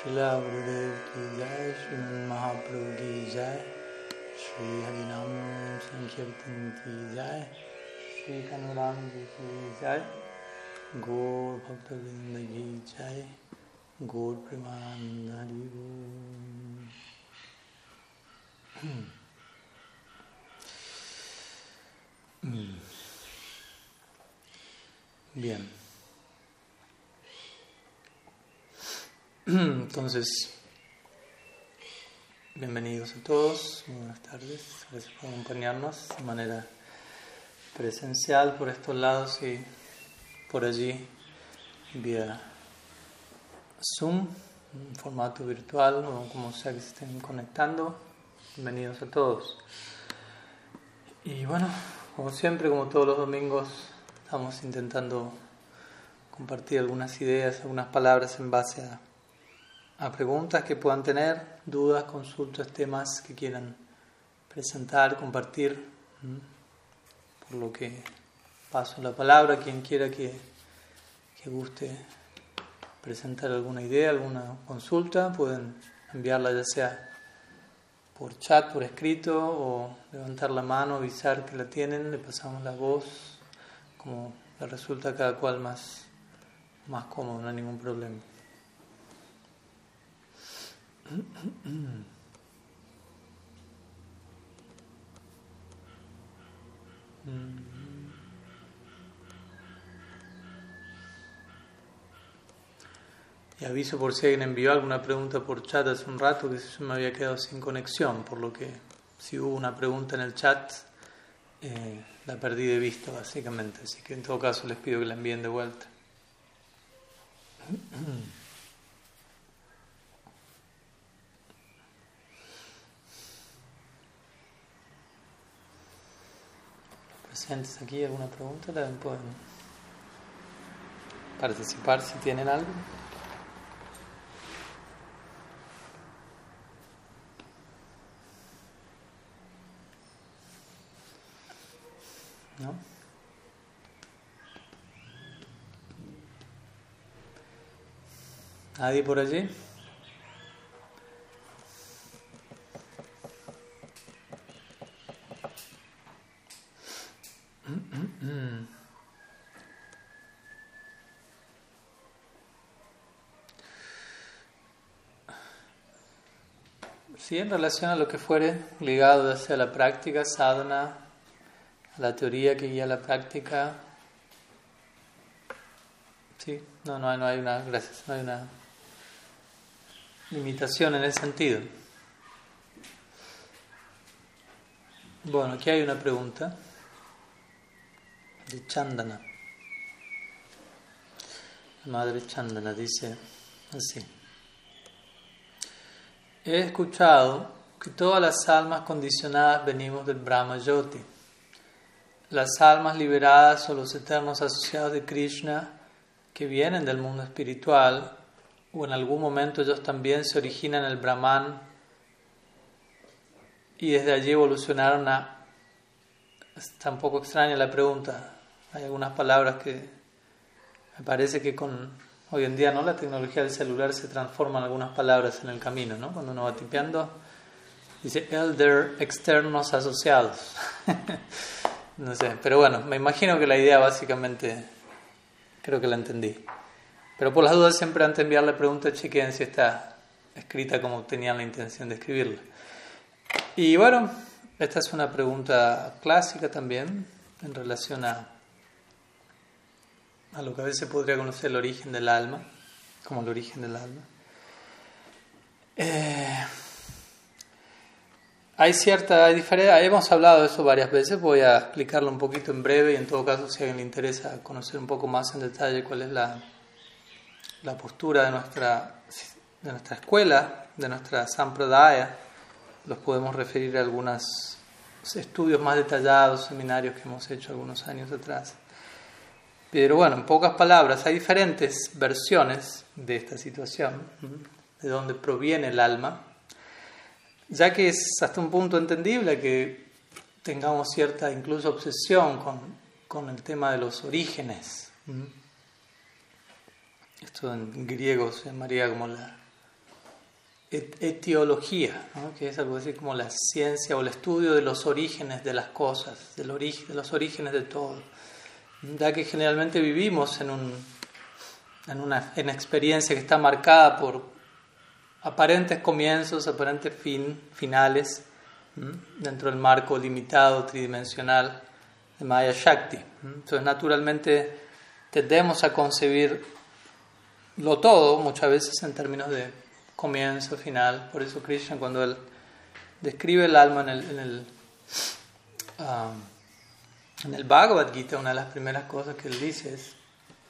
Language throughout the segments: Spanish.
शिला गुरुदेव की जय श्री महाप्रभु की जय श्री हरिनाम संकीर्तन की जय श्री कनुराम जी की जय गौर भक्तवृंद की जय गौर प्रेमानंद Hari. Bien. Entonces, bienvenidos a todos, buenas tardes, gracias por acompañarnos de manera presencial por estos lados y por allí vía Zoom, en formato virtual o como sea que se estén conectando. Bienvenidos a todos. Y bueno, como siempre, como todos los domingos, estamos intentando compartir algunas ideas, algunas palabras en base a a preguntas que puedan tener, dudas, consultas, temas que quieran presentar, compartir. Por lo que paso la palabra a quien quiera que, guste presentar alguna idea, alguna consulta, pueden enviarla ya sea por chat, por escrito, o levantar la mano, avisar que la tienen, le pasamos la voz, como le resulta a cada cual más, más cómodo, no hay ningún problema. Y aviso por si alguien envió alguna pregunta por chat hace un rato que se me había quedado sin conexión, por lo que si hubo una pregunta en el chat eh, la perdí de vista básicamente, así que en todo caso les pido que la envíen de vuelta. Presentes aquí alguna pregunta, también pueden participar si tienen algo. ¿No? ¿Nadie por allí? Sí, en relación a lo que fuere ligado hacia la práctica, sadhana, a la teoría que guía la práctica. Sí, no, no no hay una, gracias, no hay una limitación en ese sentido. Bueno, aquí hay una pregunta de Chandana. Madre Chandana dice así. He escuchado que todas las almas condicionadas venimos del Brahma Yoti. Las almas liberadas o los eternos asociados de Krishna que vienen del mundo espiritual o en algún momento ellos también se originan en el Brahman y desde allí evolucionaron a... Está un poco extraña la pregunta. Hay algunas palabras que me parece que con hoy en día no la tecnología del celular se transforma en algunas palabras en el camino, ¿no? Cuando uno va tipeando dice elder externos asociados. no sé, pero bueno, me imagino que la idea básicamente creo que la entendí. Pero por las dudas siempre antes de enviar la pregunta chequeen si está escrita como tenían la intención de escribirla. Y bueno, esta es una pregunta clásica también en relación a a lo que a veces podría conocer el origen del alma, como el origen del alma. Eh, hay cierta diferencia, hemos hablado de eso varias veces, voy a explicarlo un poquito en breve y en todo caso si a alguien le interesa conocer un poco más en detalle cuál es la, la postura de nuestra, de nuestra escuela, de nuestra sampradaya, los podemos referir a algunos estudios más detallados, seminarios que hemos hecho algunos años atrás. Pero bueno, en pocas palabras, hay diferentes versiones de esta situación, de dónde proviene el alma, ya que es hasta un punto entendible que tengamos cierta incluso obsesión con, con el tema de los orígenes. Esto en griego se llamaría como la etiología, que es algo así como la ciencia o el estudio de los orígenes de las cosas, del de los orígenes de todo. Ya que generalmente vivimos en, un, en una en experiencia que está marcada por aparentes comienzos, aparentes fin, finales, dentro del marco limitado, tridimensional de Maya Shakti. Entonces, naturalmente, tendemos a concebir lo todo muchas veces en términos de comienzo, final. Por eso Krishna cuando él describe el alma en el, en el Bhagavad Gita, una de las primeras cosas que él dice es,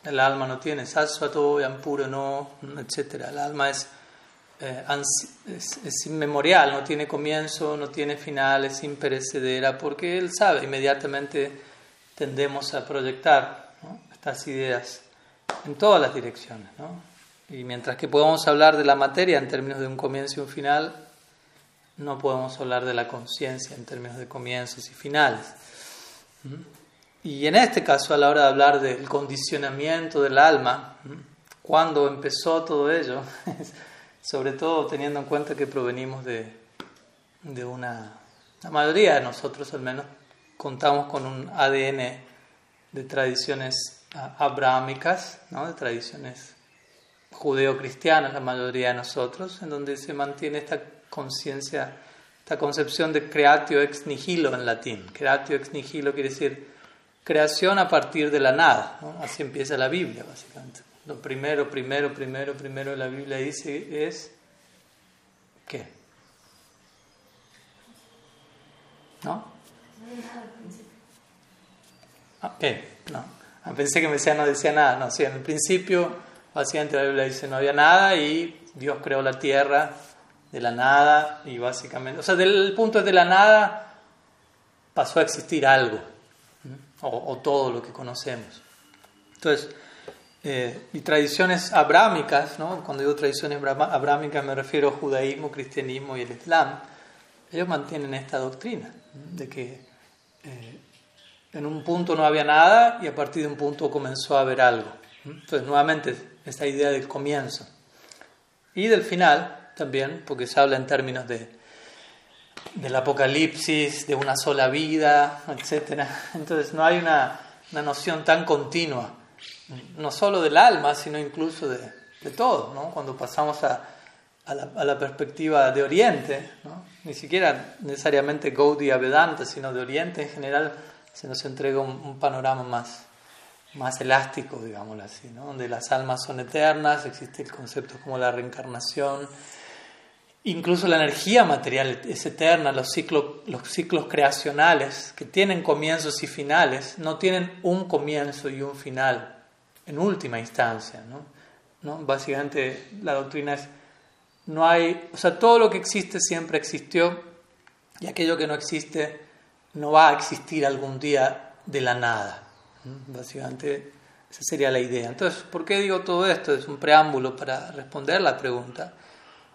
el alma no tiene sasvato, puro no, etc. El alma es, eh, es, es, inmemorial, no tiene comienzo, no tiene final, es imperecedera, porque él sabe, inmediatamente tendemos a proyectar estas ideas en todas las direcciones. ¿no? Y mientras que podemos hablar de la materia en términos de un comienzo y un final, no podemos hablar de la conciencia en términos de comienzos y finales. Y en este caso, a la hora de hablar del condicionamiento del alma, cuando empezó todo ello, sobre todo teniendo en cuenta que provenimos de, de una, la mayoría de nosotros al menos, contamos con un ADN de tradiciones ah, abrahámicas, ¿no? de tradiciones judeo-cristianas, la mayoría de nosotros, en donde se mantiene esta conciencia, esta concepción de creatio ex nihilo en latín. Creatio ex nihilo quiere decir creación a partir de la nada. Así empieza la Biblia, básicamente. Lo primero, primero, primero, primero de la Biblia dice es ¿qué? ¿No? Ah, ¿Qué? No. Ah, pensé que me decía no decía nada. No, sí, en el principio Básicamente la Biblia dice no había nada y Dios creó la tierra de la nada y básicamente, o sea, del punto de la nada pasó a existir algo o, todo lo que conocemos. Entonces, eh, y tradiciones abrámicas, ¿no? cuando digo tradiciones abrámicas me refiero a judaísmo, cristianismo y el islam, ellos mantienen esta doctrina de que eh, en un punto no había nada y a partir de un punto comenzó a haber algo. Entonces, nuevamente, esta idea del comienzo. Y del final también, porque se habla en términos de, del apocalipsis, de una sola vida, etc. Entonces no hay una, una noción tan continua, no solo del alma, sino incluso de, de todo. ¿no? Cuando pasamos a, a, la, a, la, perspectiva de Oriente, ¿no? ni siquiera necesariamente Gaudí Vedanta, sino de Oriente en general, se nos entrega un, un panorama más, más elástico, digámoslo así, ¿no? donde las almas son eternas, existe el concepto como la reencarnación, incluso la energía material es eterna, los ciclos, los ciclos creacionales que tienen comienzos y finales, no tienen un comienzo y un final en última instancia. ¿no? Básicamente la doctrina es, no hay, o sea, todo lo que existe siempre existió y aquello que no existe no va a existir algún día de la nada. Básicamente esa sería la idea. Entonces, ¿por qué digo todo esto? Es un preámbulo para responder la pregunta.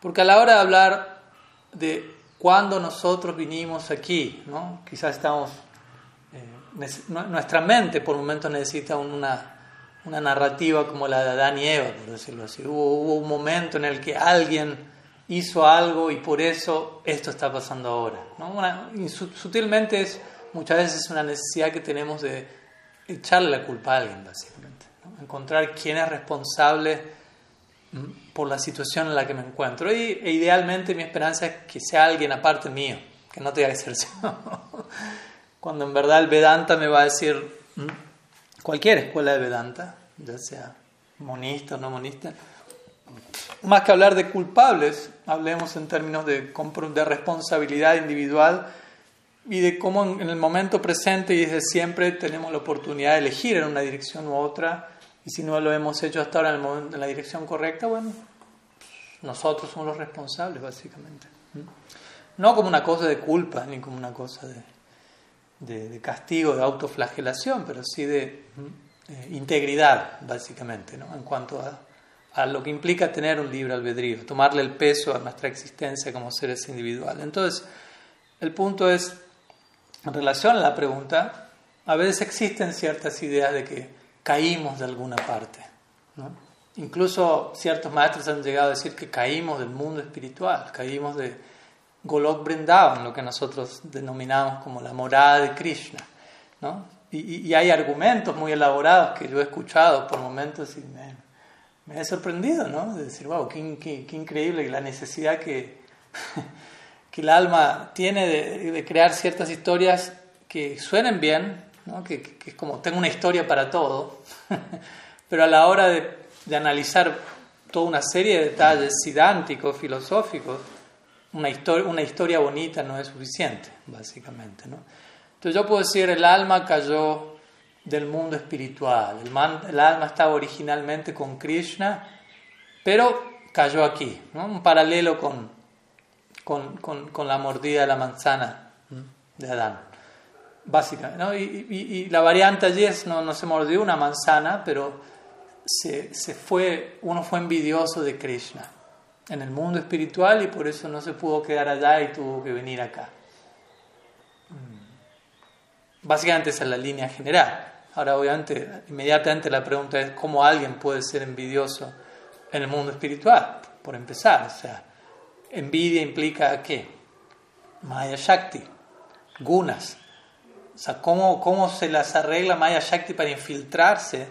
Porque a la hora de hablar de cuándo nosotros vinimos aquí, ¿no? quizás estamos, eh, nuestra mente por momentos necesita una, una narrativa como la de Adán y Eva, por decirlo así. Hubo, hubo un momento en el que alguien hizo algo y por eso esto está pasando ahora. ¿no? sutilmente es muchas veces una necesidad que tenemos de echarle la culpa a alguien, básicamente. Encontrar quién es responsable por la situación en la que me encuentro. Y, e idealmente mi esperanza es que sea alguien aparte mío, que no tenga que ser yo. Cuando en verdad el Vedanta me va a decir, mm, cualquier escuela de Vedanta, ya sea monista o no monista, más que hablar de culpables, hablemos en términos de, de responsabilidad individual y de cómo en el momento presente y desde siempre tenemos la oportunidad de elegir en una dirección u otra y si no lo hemos hecho hasta ahora en, la dirección correcta, bueno, nosotros somos los responsables básicamente. No como una cosa de culpa ni como una cosa de, de, castigo, de autoflagelación, pero sí de integridad básicamente, ¿no? en cuanto a, a lo que implica tener un libre albedrío, tomarle el peso a nuestra existencia como seres individuales. Entonces, el punto es en relación a la pregunta, a veces existen ciertas ideas de que caímos de alguna parte. ¿no? Incluso ciertos maestros han llegado a decir que caímos del mundo espiritual, caímos de Golok Brindavan, lo que nosotros denominamos como la morada de Krishna. ¿no? Y, hay argumentos muy elaborados que yo he escuchado por momentos y me, he sorprendido, ¿no? De decir, wow, qué, qué, qué increíble la necesidad que, que el alma tiene de, de, crear ciertas historias que suenen bien, ¿no? que, que, es como tengo una historia para todo, pero a la hora de, de, analizar toda una serie de detalles sidánticos, filosóficos, una historia, una historia bonita no es suficiente, básicamente. ¿no? Entonces yo puedo decir, el alma cayó del mundo espiritual, el, el alma estaba originalmente con Krishna, pero cayó aquí, ¿no? un paralelo con, con, con, con, la mordida de la manzana de Adán, básicamente. ¿no? Y, la variante allí es, no, no se mordió una manzana, pero se, se fue, uno fue envidioso de Krishna en el mundo espiritual y por eso no se pudo quedar allá y tuvo que venir acá. Básicamente esa es la línea general. Ahora, obviamente, inmediatamente la pregunta es cómo alguien puede ser envidioso en el mundo espiritual, por empezar. O sea, envidia implica qué? Maya Shakti, gunas. O sea, ¿cómo, cómo se las arregla Maya Shakti para infiltrarse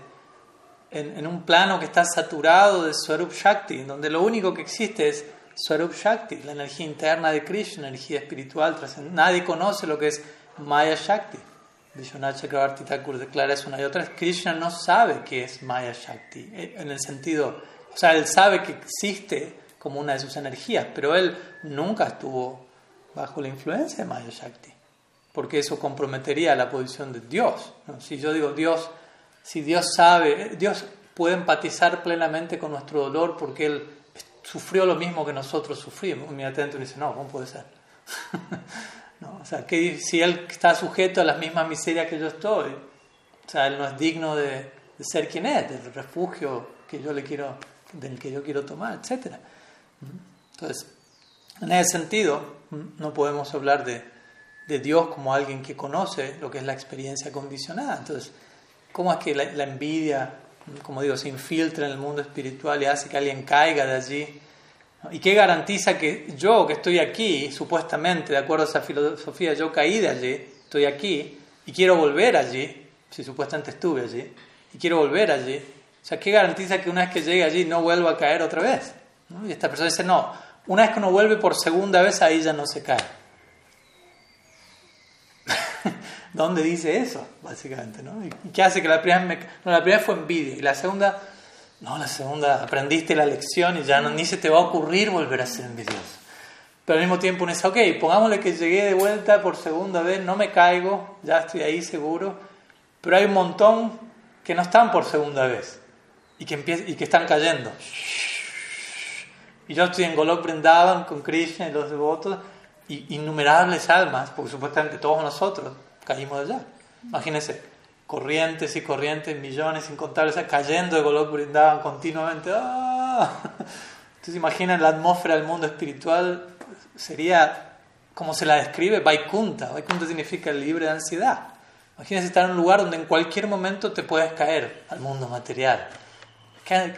en, en, un plano que está saturado de Swarup Shakti, donde lo único que existe es Swarup Shakti, la energía interna de Krishna, energía espiritual. Nadie conoce lo que es Maya Shakti. Vishwanath Chakravarti Thakur declara eso una y otra Krishna no sabe qué es Maya Shakti, eh, en el sentido, o sea, él sabe que existe como una de sus energías, pero él nunca estuvo bajo la influencia de Maya Shakti, porque eso comprometería la posición de Dios. Si yo digo Dios, si Dios sabe, Dios puede empatizar plenamente con nuestro dolor porque Él sufrió lo mismo que nosotros sufrimos, inmediatamente uno dice, no, ¿cómo puede ser? O sea, que si él está sujeto a las mismas miserias que yo estoy, o sea, él no es digno de, ser quien es, del refugio que yo le quiero, del que yo quiero tomar, etc. Entonces, en ese sentido, no podemos hablar de, de, Dios como alguien que conoce lo que es la experiencia condicionada. Entonces, ¿cómo es que la, envidia, como digo, se infiltra en el mundo espiritual y hace que alguien caiga de allí? ¿Y qué garantiza que yo, que estoy aquí, supuestamente, de acuerdo a esa filosofía, yo caí de allí, estoy aquí y quiero volver allí, si supuestamente estuve allí, y quiero volver allí? O sea, ¿qué garantiza que una vez que llegue allí no vuelva a caer otra vez? Y esta persona dice, no, una vez que uno vuelve por segunda vez, ahí ya no se cae. ¿Dónde dice eso, básicamente? ¿no? ¿Y qué hace que la primera, no, la primera fue envidia y la segunda no, la segunda, aprendiste la lección y ya no, ni se te va a ocurrir volver a ser envidioso. Pero al mismo tiempo uno dice, ok, pongámosle que llegué de vuelta por segunda vez, no me caigo, ya estoy ahí seguro, pero hay un montón que no están por segunda vez y que, y que están cayendo. Y yo estoy en Golok Brindavan con Krishna y los devotos, y innumerables almas, porque supuestamente todos nosotros caímos allá. Imagínense, corrientes y corrientes, millones incontables, cayendo de Golok brindaban continuamente. ¡ah! Entonces imaginen la atmósfera del mundo espiritual, sería como se la describe, Vaikunta. Vaikunta significa libre de ansiedad. Imagínense estar en un lugar donde en cualquier momento te puedes caer al mundo material.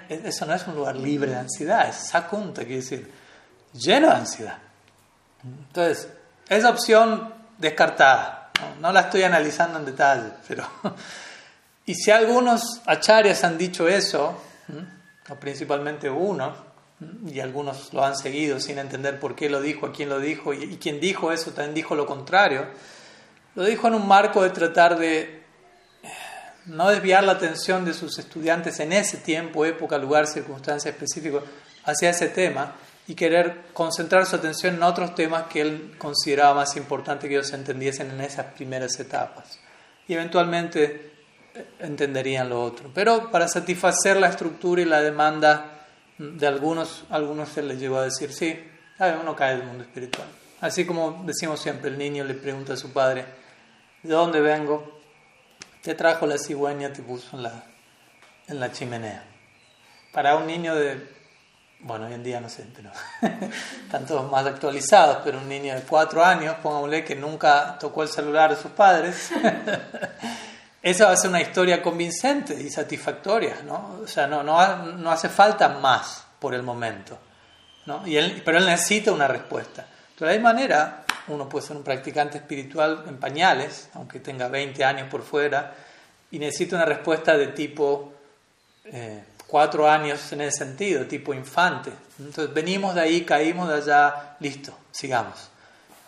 Eso no es un lugar libre de ansiedad, es Sakunta, quiere decir, lleno de ansiedad. Entonces, esa opción descartada. No, la estoy analizando en detalle, pero... y si algunos acharyas han dicho eso, o principalmente uno, y algunos lo han seguido sin entender por qué lo dijo, a quién lo dijo, y, quien dijo eso también dijo lo contrario, lo dijo en un marco de tratar de eh, no desviar la atención de sus estudiantes en ese tiempo, época, lugar, circunstancia específico hacia ese tema, y querer concentrar su atención en otros temas que él consideraba más importante que ellos entendiesen en esas primeras etapas. Y eventualmente eh, entenderían lo otro. Pero para satisfacer la estructura y la demanda de algunos, algunos se les llegó a decir, sí, uno cae del mundo espiritual. Así como decimos siempre, el niño le pregunta a su padre, ¿de dónde vengo? Te trajo la cigüeña, te puso la, en la chimenea. Para un niño de bueno, hoy en día no sé, pero están todos más actualizados, pero un niño de cuatro años, pongámosle que nunca tocó el celular de sus padres, esa va a ser una historia convincente y satisfactoria, ¿no? O sea, no, no, hace falta más por el momento, ¿no? Y él, pero él necesita una respuesta. De la misma manera, uno puede ser un practicante espiritual en pañales, aunque tenga 20 años por fuera, y necesita una respuesta de tipo eh, cuatro años en ese sentido, tipo infante. Entonces venimos de ahí, caímos de allá, listo, sigamos.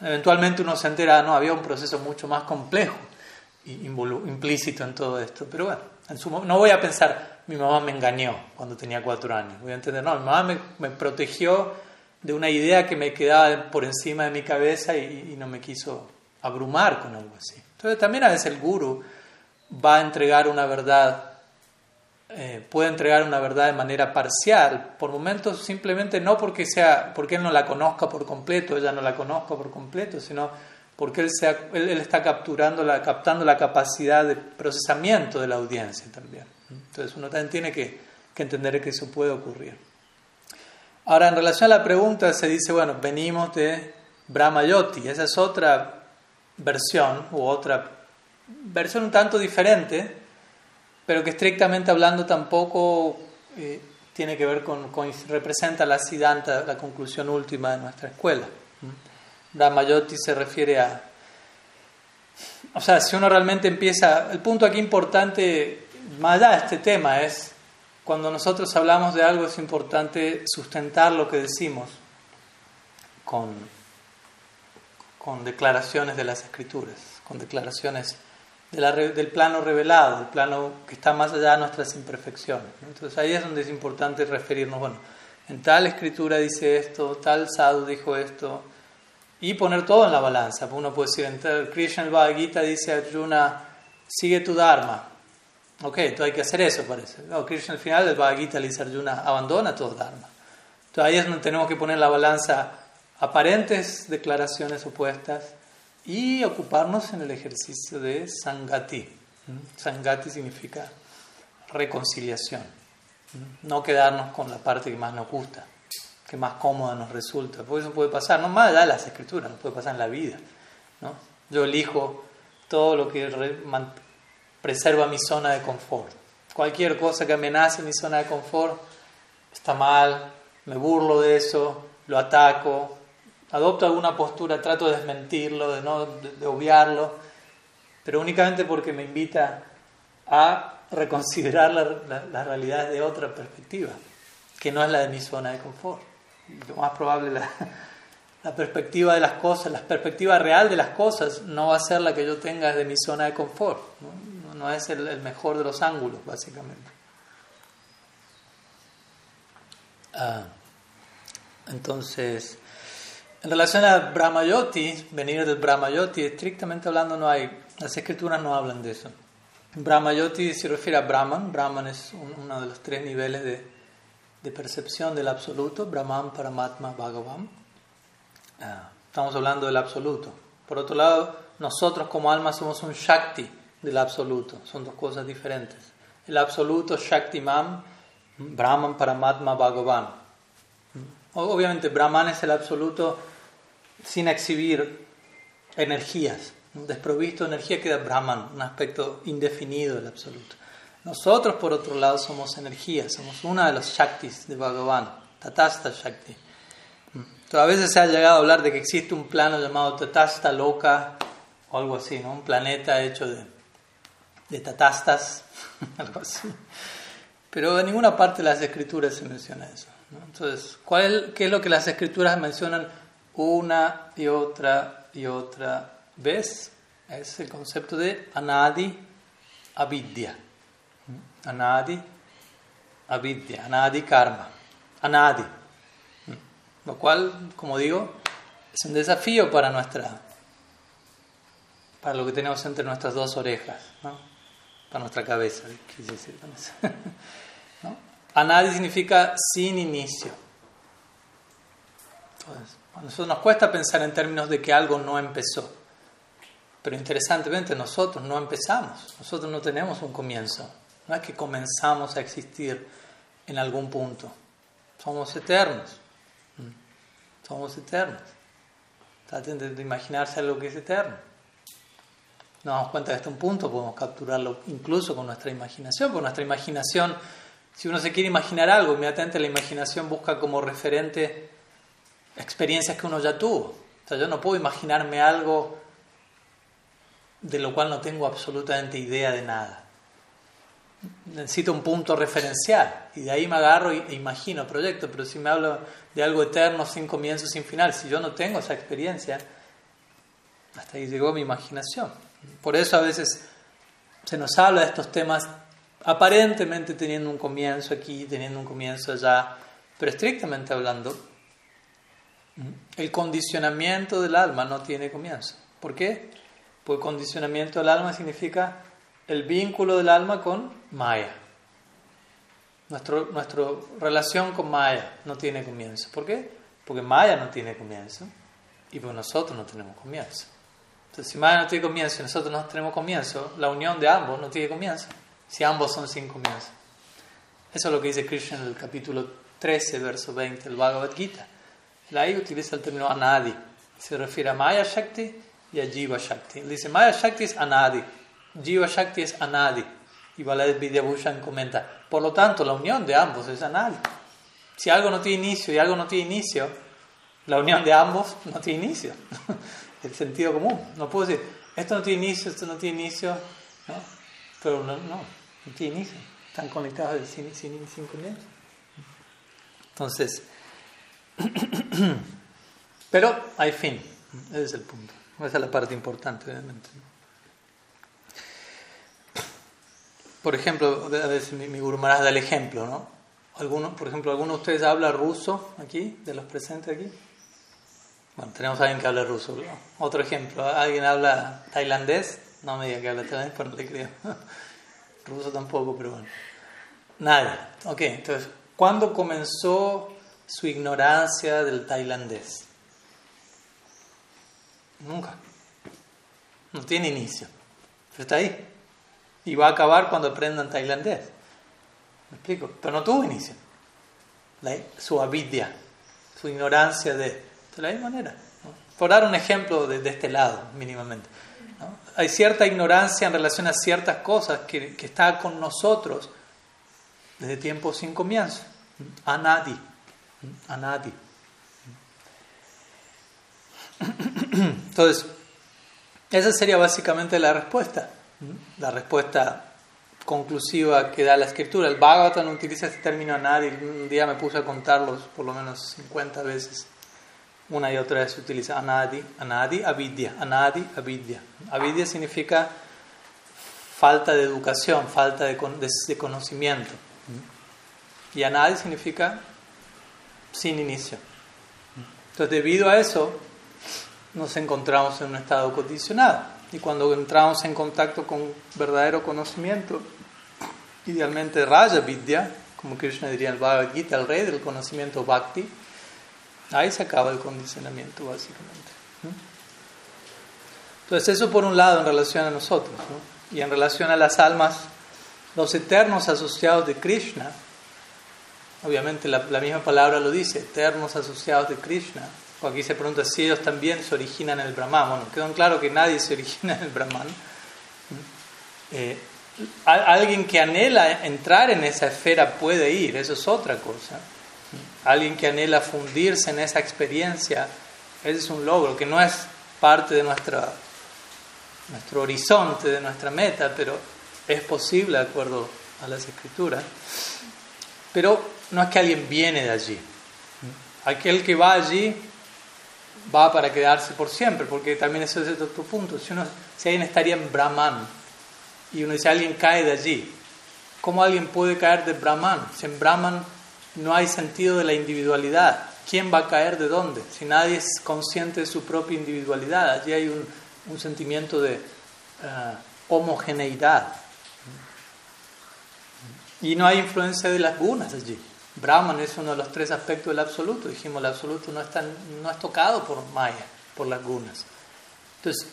Eventualmente uno se entera, no, había un proceso mucho más complejo implícito en todo esto. Pero bueno, no voy a pensar, mi mamá me engañó cuando tenía cuatro años. Voy a entender, no, mi mamá me, me protegió de una idea que me quedaba por encima de mi cabeza y, no me quiso abrumar con algo así. Entonces también a veces el guru va a entregar una verdad, eh, puede entregar una verdad de manera parcial, por momentos simplemente no porque, sea, porque él no la conozca por completo, ella no la conozca por completo, sino porque él, él, está capturando la, captando la capacidad de procesamiento de la audiencia también. Entonces uno también tiene que, que entender que eso puede ocurrir. Ahora, en relación a la pregunta, se dice, bueno, venimos de Brahmayoti, esa es otra versión, u otra versión un tanto diferente, pero que estrictamente hablando tampoco eh, tiene que ver con, representa la Siddhanta, la conclusión última de nuestra escuela. Brahmayoti se refiere a... O sea, si uno realmente empieza... El punto aquí importante, más allá de este tema, es cuando nosotros hablamos de algo es importante sustentar lo que decimos con, con declaraciones de las escrituras, con declaraciones del plano revelado, del plano que está más allá de nuestras imperfecciones. Entonces ahí es donde es importante referirnos, bueno, en tal escritura dice esto, tal sadhu dijo esto, y poner todo en la balanza. Uno puede decir, en Krishna el Bhagavad Gita dice a Arjuna, sigue tu Dharma. Ok, entonces hay que hacer eso, parece. No, Krishna al final el Bhagavad Gita le dice a Arjuna, abandona todo Dharma. Entonces ahí es donde tenemos que poner en la balanza aparentes declaraciones opuestas y ocuparnos en el ejercicio de Sangati. ¿Mm? Sangati significa reconciliación. ¿Mm? No quedarnos con la parte que más nos gusta que más cómoda nos resulta. Porque eso puede pasar, no más de las escrituras, puede pasar en la vida. ¿no? Yo elijo todo lo que preserva mi zona de confort. Cualquier cosa que amenace mi zona de confort está mal, me burlo de eso, lo ataco, adopto alguna postura, trato de desmentirlo, de, no, de, obviarlo, pero únicamente porque me invita a reconsiderar las la, realidades de otra perspectiva, que no es la de mi zona de confort lo más probable la, la, perspectiva de las cosas, la perspectiva real de las cosas no va a ser la que yo tenga desde mi zona de confort. No, no es el, el, mejor de los ángulos, básicamente. Ah, entonces, en relación a Brahmayoti, venir del Brahmayoti, estrictamente hablando no hay, las escrituras no hablan de eso. Brahmayoti se refiere a Brahman, Brahman es uno de los tres niveles de, de percepción del absoluto, Brahman, Paramatma, Bhagavan. Ah, estamos hablando del absoluto. Por otro lado, nosotros como alma somos un Shakti del absoluto. Son dos cosas diferentes. El absoluto, Shakti Mam, Brahman, Paramatma, Bhagavan. Obviamente, Brahman es el absoluto sin exhibir energías. Desprovisto de energía queda Brahman, un aspecto indefinido del absoluto. Nosotros, por otro lado, somos energía, somos una de los Shaktis de Bhagavan, Tatasta Shakti. Entonces, a veces se ha llegado a hablar de que existe un plano llamado Tatasta Loka, o algo así, ¿no? un planeta hecho de, de Tatastas, algo así. Pero en ninguna parte de las escrituras se menciona eso. Entonces, ¿cuál ¿qué es lo que las escrituras mencionan una y otra y otra vez? Es el concepto de Anadi Avidya. Anadi, avidya, anadi karma, anadi. Lo cual, como digo, es un desafío para nuestra, para lo que tenemos entre nuestras dos orejas, ¿no? para nuestra cabeza. Anadi significa sin inicio. Entonces, a nosotros nos cuesta pensar en términos de que algo no empezó. Pero interesantemente nosotros no empezamos, nosotros no tenemos un comienzo. No es que comenzamos a existir en algún punto. Somos eternos. Mm. Somos eternos. Traten de imaginarse algo que es eterno. nos damos cuenta que hasta un punto podemos capturarlo incluso con nuestra imaginación, porque nuestra imaginación, si uno se quiere imaginar algo, inmediatamente la imaginación busca como referente experiencias que uno ya tuvo. O sea, yo no puedo imaginarme algo de lo cual no tengo absolutamente idea de nada. Necesito un punto referencial y de ahí me agarro e imagino proyecto, pero si me hablo de algo eterno, sin comienzo, sin final, si yo no tengo esa experiencia, hasta ahí llegó mi imaginación. Por eso a veces se nos habla de estos temas aparentemente teniendo un comienzo aquí, teniendo un comienzo allá, pero estrictamente hablando, el condicionamiento del alma no tiene comienzo. ¿Por qué? Porque condicionamiento del alma significa el vínculo del alma con Maya. nuestra relación con Maya no tiene comienzo. ¿Por qué? Porque Maya no tiene comienzo y porque nosotros no tenemos comienzo. Entonces, si Maya no tiene comienzo y nosotros no tenemos comienzo, la unión de ambos no tiene comienzo. Si ambos son sin comienzo. Eso es lo que dice Krishna en el capítulo 13, verso 20 del Bhagavad Gita. Ahí utiliza el término anadi. Se refiere a Maya Shakti y a Jiva Shakti. Él dice Maya Shakti es anadi, Jiva Shakti es anadi. Y Baladev Vidyabhushan comenta, por lo tanto, la unión de ambos es anadi. Si algo no tiene inicio y algo no tiene inicio, la unión de ambos no tiene inicio. el sentido común. No puedo decir, esto no tiene inicio, esto no tiene inicio, ¿no? pero no, no, no tiene inicio. Están conectados sin, sin, sin comienzo. Entonces, pero hay fin, ese es el punto. Esa es la parte importante, obviamente. Por ejemplo, a veces mi, mi da el ejemplo, ¿no? ¿Alguno, por ejemplo, ¿alguno de ustedes habla ruso aquí, de los presentes aquí? Bueno, tenemos a alguien que habla ruso. Otro ejemplo, ¿alguien habla tailandés? No me diga que habla tailandés, pero no le creo. ruso tampoco, pero bueno. Nadie. Ok, entonces, ¿cuándo comenzó su ignorancia del tailandés? Nunca. No tiene inicio. Pero está ahí. Y va a acabar cuando aprendan tailandés. ¿Me explico? Pero no tuvo inicio. su avidya, su ignorancia de... La misma manera. Por dar un ejemplo de, este lado, mínimamente. Hay cierta ignorancia en relación a ciertas cosas que, que está con nosotros desde tiempos sin comienzo. Anadi. Anadi. Entonces, esa sería básicamente la respuesta, la respuesta conclusiva que da la escritura. El Bhagavatam utiliza este término anadi, un día me puse a contarlos por lo menos 50 veces. Una y otra vez se utiliza anadi, anadi, avidya, anadi, avidya. Avidya significa falta de educación, falta de, de conocimiento. Y anadi significa sin inicio. Entonces, debido a eso, nos encontramos en un estado condicionado. Y cuando entramos en contacto con verdadero conocimiento, idealmente Raja Vidya, como Krishna diría en el Bhagavad Gita, el rey del conocimiento Bhakti, ahí se acaba el condicionamiento básicamente. Entonces eso por un lado en relación a nosotros, y en relación a las almas, los eternos asociados de Krishna, obviamente la, misma palabra lo dice, eternos asociados de Krishna, aquí se pregunta si ellos también se originan en el Brahman. Bueno, quedó claro que nadie se origina en el Brahman. Eh, alguien que anhela entrar en esa esfera puede ir, eso es otra cosa. Alguien que anhela fundirse en esa experiencia, ese es un logro que no es parte de nuestra, nuestro horizonte, de nuestra meta, pero es posible de acuerdo a las escrituras. Pero no es que alguien viene de allí. Aquel que va allí va para quedarse por siempre, porque también eso es otro punto. Si, uno, si alguien estaría en Brahman y uno dice alguien cae de allí, ¿cómo alguien puede caer de Brahman? Si en Brahman no hay sentido de la individualidad, ¿quién va a caer de dónde? Si nadie es consciente de su propia individualidad, allí hay un, sentimiento de uh, homogeneidad. Y no hay influencia de las gunas allí. Brahman es uno de los tres aspectos del absoluto. Dijimos, el absoluto no, está, no es tocado por Maya, por las gunas. Entonces,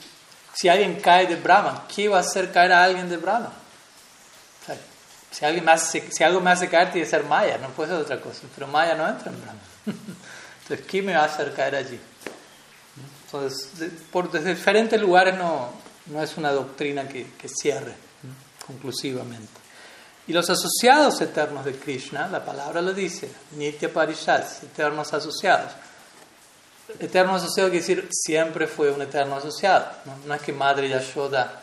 si alguien cae de Brahman, ¿qué va a hacer caer a alguien de Brahman? si, alguien me hace, si algo me hace caer, tiene que ser Maya, no puede ser otra cosa. Pero Maya no entra en Brahman. Entonces, ¿qué me va a hacer caer allí? Entonces, por, desde diferentes lugares no, no es una doctrina que, que cierre conclusivamente. Y los asociados eternos de Krishna, la palabra lo dice, Nitya Parishad, eternos asociados. Eterno asociado quiere decir siempre fue un eterno asociado. No, es que Madre Yashoda,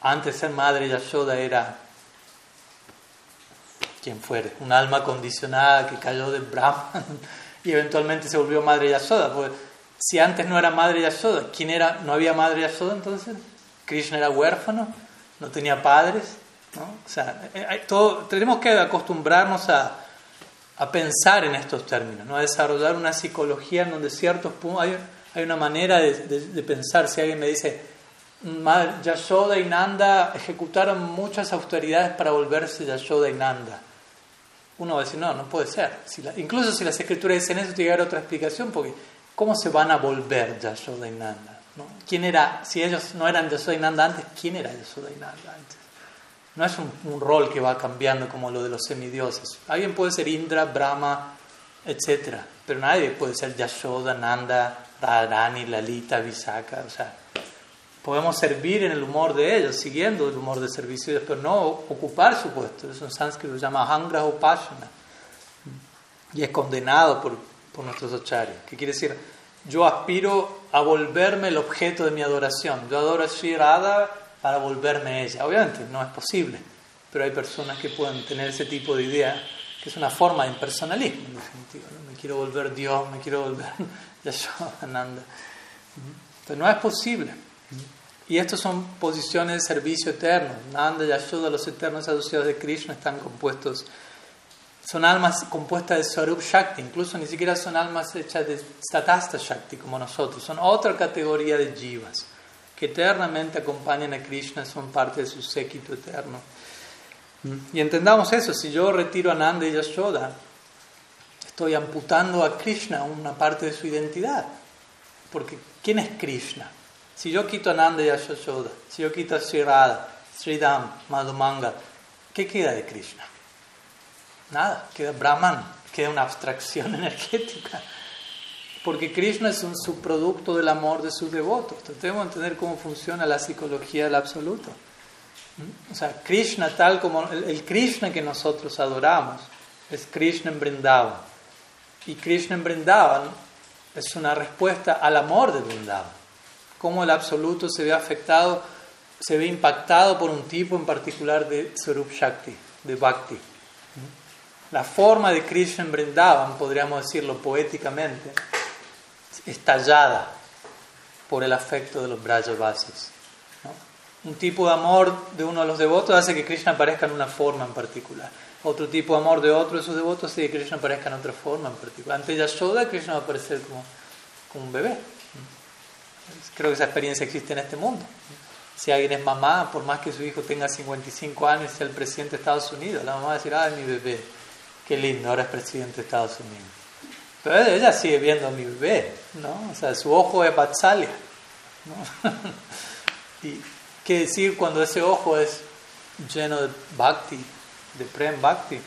antes de ser Madre Yashoda era quien fuere, un alma condicionada que cayó del Brahman y eventualmente se volvió Madre Yashoda. Pues, si antes no era Madre Yashoda, ¿quién era? ¿No había Madre Yashoda entonces? Krishna era huérfano, no tenía padres. ¿No? O sea, eh, todo, tenemos que acostumbrarnos a, a, pensar en estos términos, ¿no? a desarrollar una psicología en donde ciertos hay, una manera de, de, pensar. Si alguien me dice, Yashoda y Nanda ejecutaron muchas austeridades para volverse Yashoda y Nanda. Uno va a decir, no, no puede ser. Incluso si las escrituras dicen eso, tiene que haber otra explicación, porque ¿cómo se van a volver Yashoda y Nanda? ¿Quién era, si ellos no eran Yashoda y Nanda antes, quién era Yashoda y Nanda antes? No es un, rol que va cambiando como lo de los semidioses. Alguien puede ser Indra, Brahma, etc. Pero nadie puede ser Yashoda, Nanda, Radharani, Lalita, Visaka. O sea, podemos servir en el humor de ellos, siguiendo el humor de servicio, pero no ocupar su puesto. Eso en sánscrito se llama Hangra Upashana. Y es condenado por, por nuestros acharyas. ¿Qué quiere decir? Yo aspiro a volverme el objeto de mi adoración. Yo adoro a Sri Radha para volverme ella. Obviamente no es posible, pero hay personas que pueden tener ese tipo de idea, que es una forma de impersonalismo, en. Me quiero volver Dios, me quiero volver Yashodananda. Entonces no es posible. Y estas son posiciones de servicio eterno. Nanda, Yashoda, los eternos asociados de Krishna están compuestos, son almas compuestas de Swarup Shakti, incluso ni siquiera son almas hechas de Statasta Shakti como nosotros, son otra categoría de jivas que eternamente acompañan a Krishna, son parte de su séquito eterno. Y entendamos eso, si yo retiro a Nanda y Yashoda, estoy amputando a Krishna una parte de su identidad. Porque, ¿quién es Krishna? Si yo quito a Nanda y Yashoda, si yo quito a Sri Radha, Sridham, Madhumanga, ¿qué queda de Krishna? Nada, queda Brahman, queda una abstracción energética porque Krishna es un subproducto del amor de sus devotos. Tratemos de entender cómo funciona la psicología del absoluto. ¿Mm? O sea, Krishna tal como el, Krishna que nosotros adoramos es Krishna en Vrindavan. Y Krishna en Vrindavan es una respuesta al amor de Vrindavan. Cómo el absoluto se ve afectado, se ve impactado por un tipo en particular de Sarup Shakti, de Bhakti. ¿Mm? La forma de Krishna en Vrindavan, podríamos decirlo poéticamente, estallada por el afecto de los Brajavasis. ¿no? Un tipo de amor de uno de los devotos hace que Krishna aparezca en una forma en particular. Otro tipo de amor de otro de sus devotos hace que Krishna aparezca en otra forma en particular. Ante Yashoda, Krishna va a aparecer como, como un bebé. Creo que esa experiencia existe en este mundo. Si alguien es mamá, por más que su hijo tenga 55 años y sea el presidente de Estados Unidos, la mamá va a decir, ay, mi bebé, qué lindo, ahora es presidente de Estados Unidos. Pero ella sigue viendo a mi bebé, ¿no? O sea, su ojo es Vatsalya, ¿no? y qué decir cuando ese ojo es lleno de bhakti, de prem bhakti,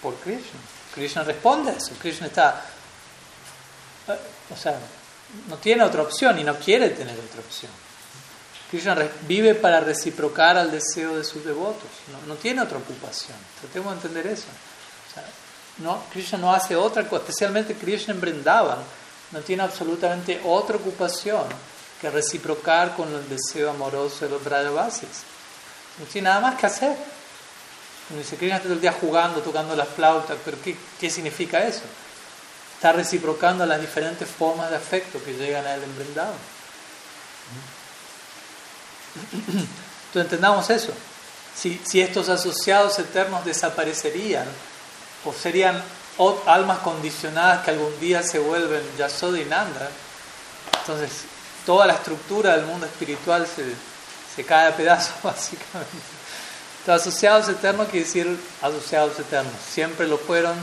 por Krishna. Krishna responde a eso, Krishna está, eh, o sea, no tiene otra opción y no quiere tener otra opción. Krishna vive para reciprocar al deseo de sus devotos, no, no tiene otra ocupación. Tratemos de entender eso. No, Krishna no hace otra cosa, especialmente Krishna en Brindavan, no tiene absolutamente otra ocupación que reciprocar con el deseo amoroso de los Brajavasis. No tiene nada más que hacer. Cuando dice Krishna todo el día jugando, tocando la flauta, pero ¿qué, ¿qué, significa eso? Está reciprocando las diferentes formas de afecto que llegan a él en Brindavan. Entonces entendamos eso. Si, si estos asociados eternos desaparecerían, o serían almas condicionadas que algún día se vuelven Yasoda. Entonces, toda la estructura del mundo espiritual se, cae a pedazos, básicamente. Entonces, asociados eternos quiere decir asociados eternos. Siempre lo fueron,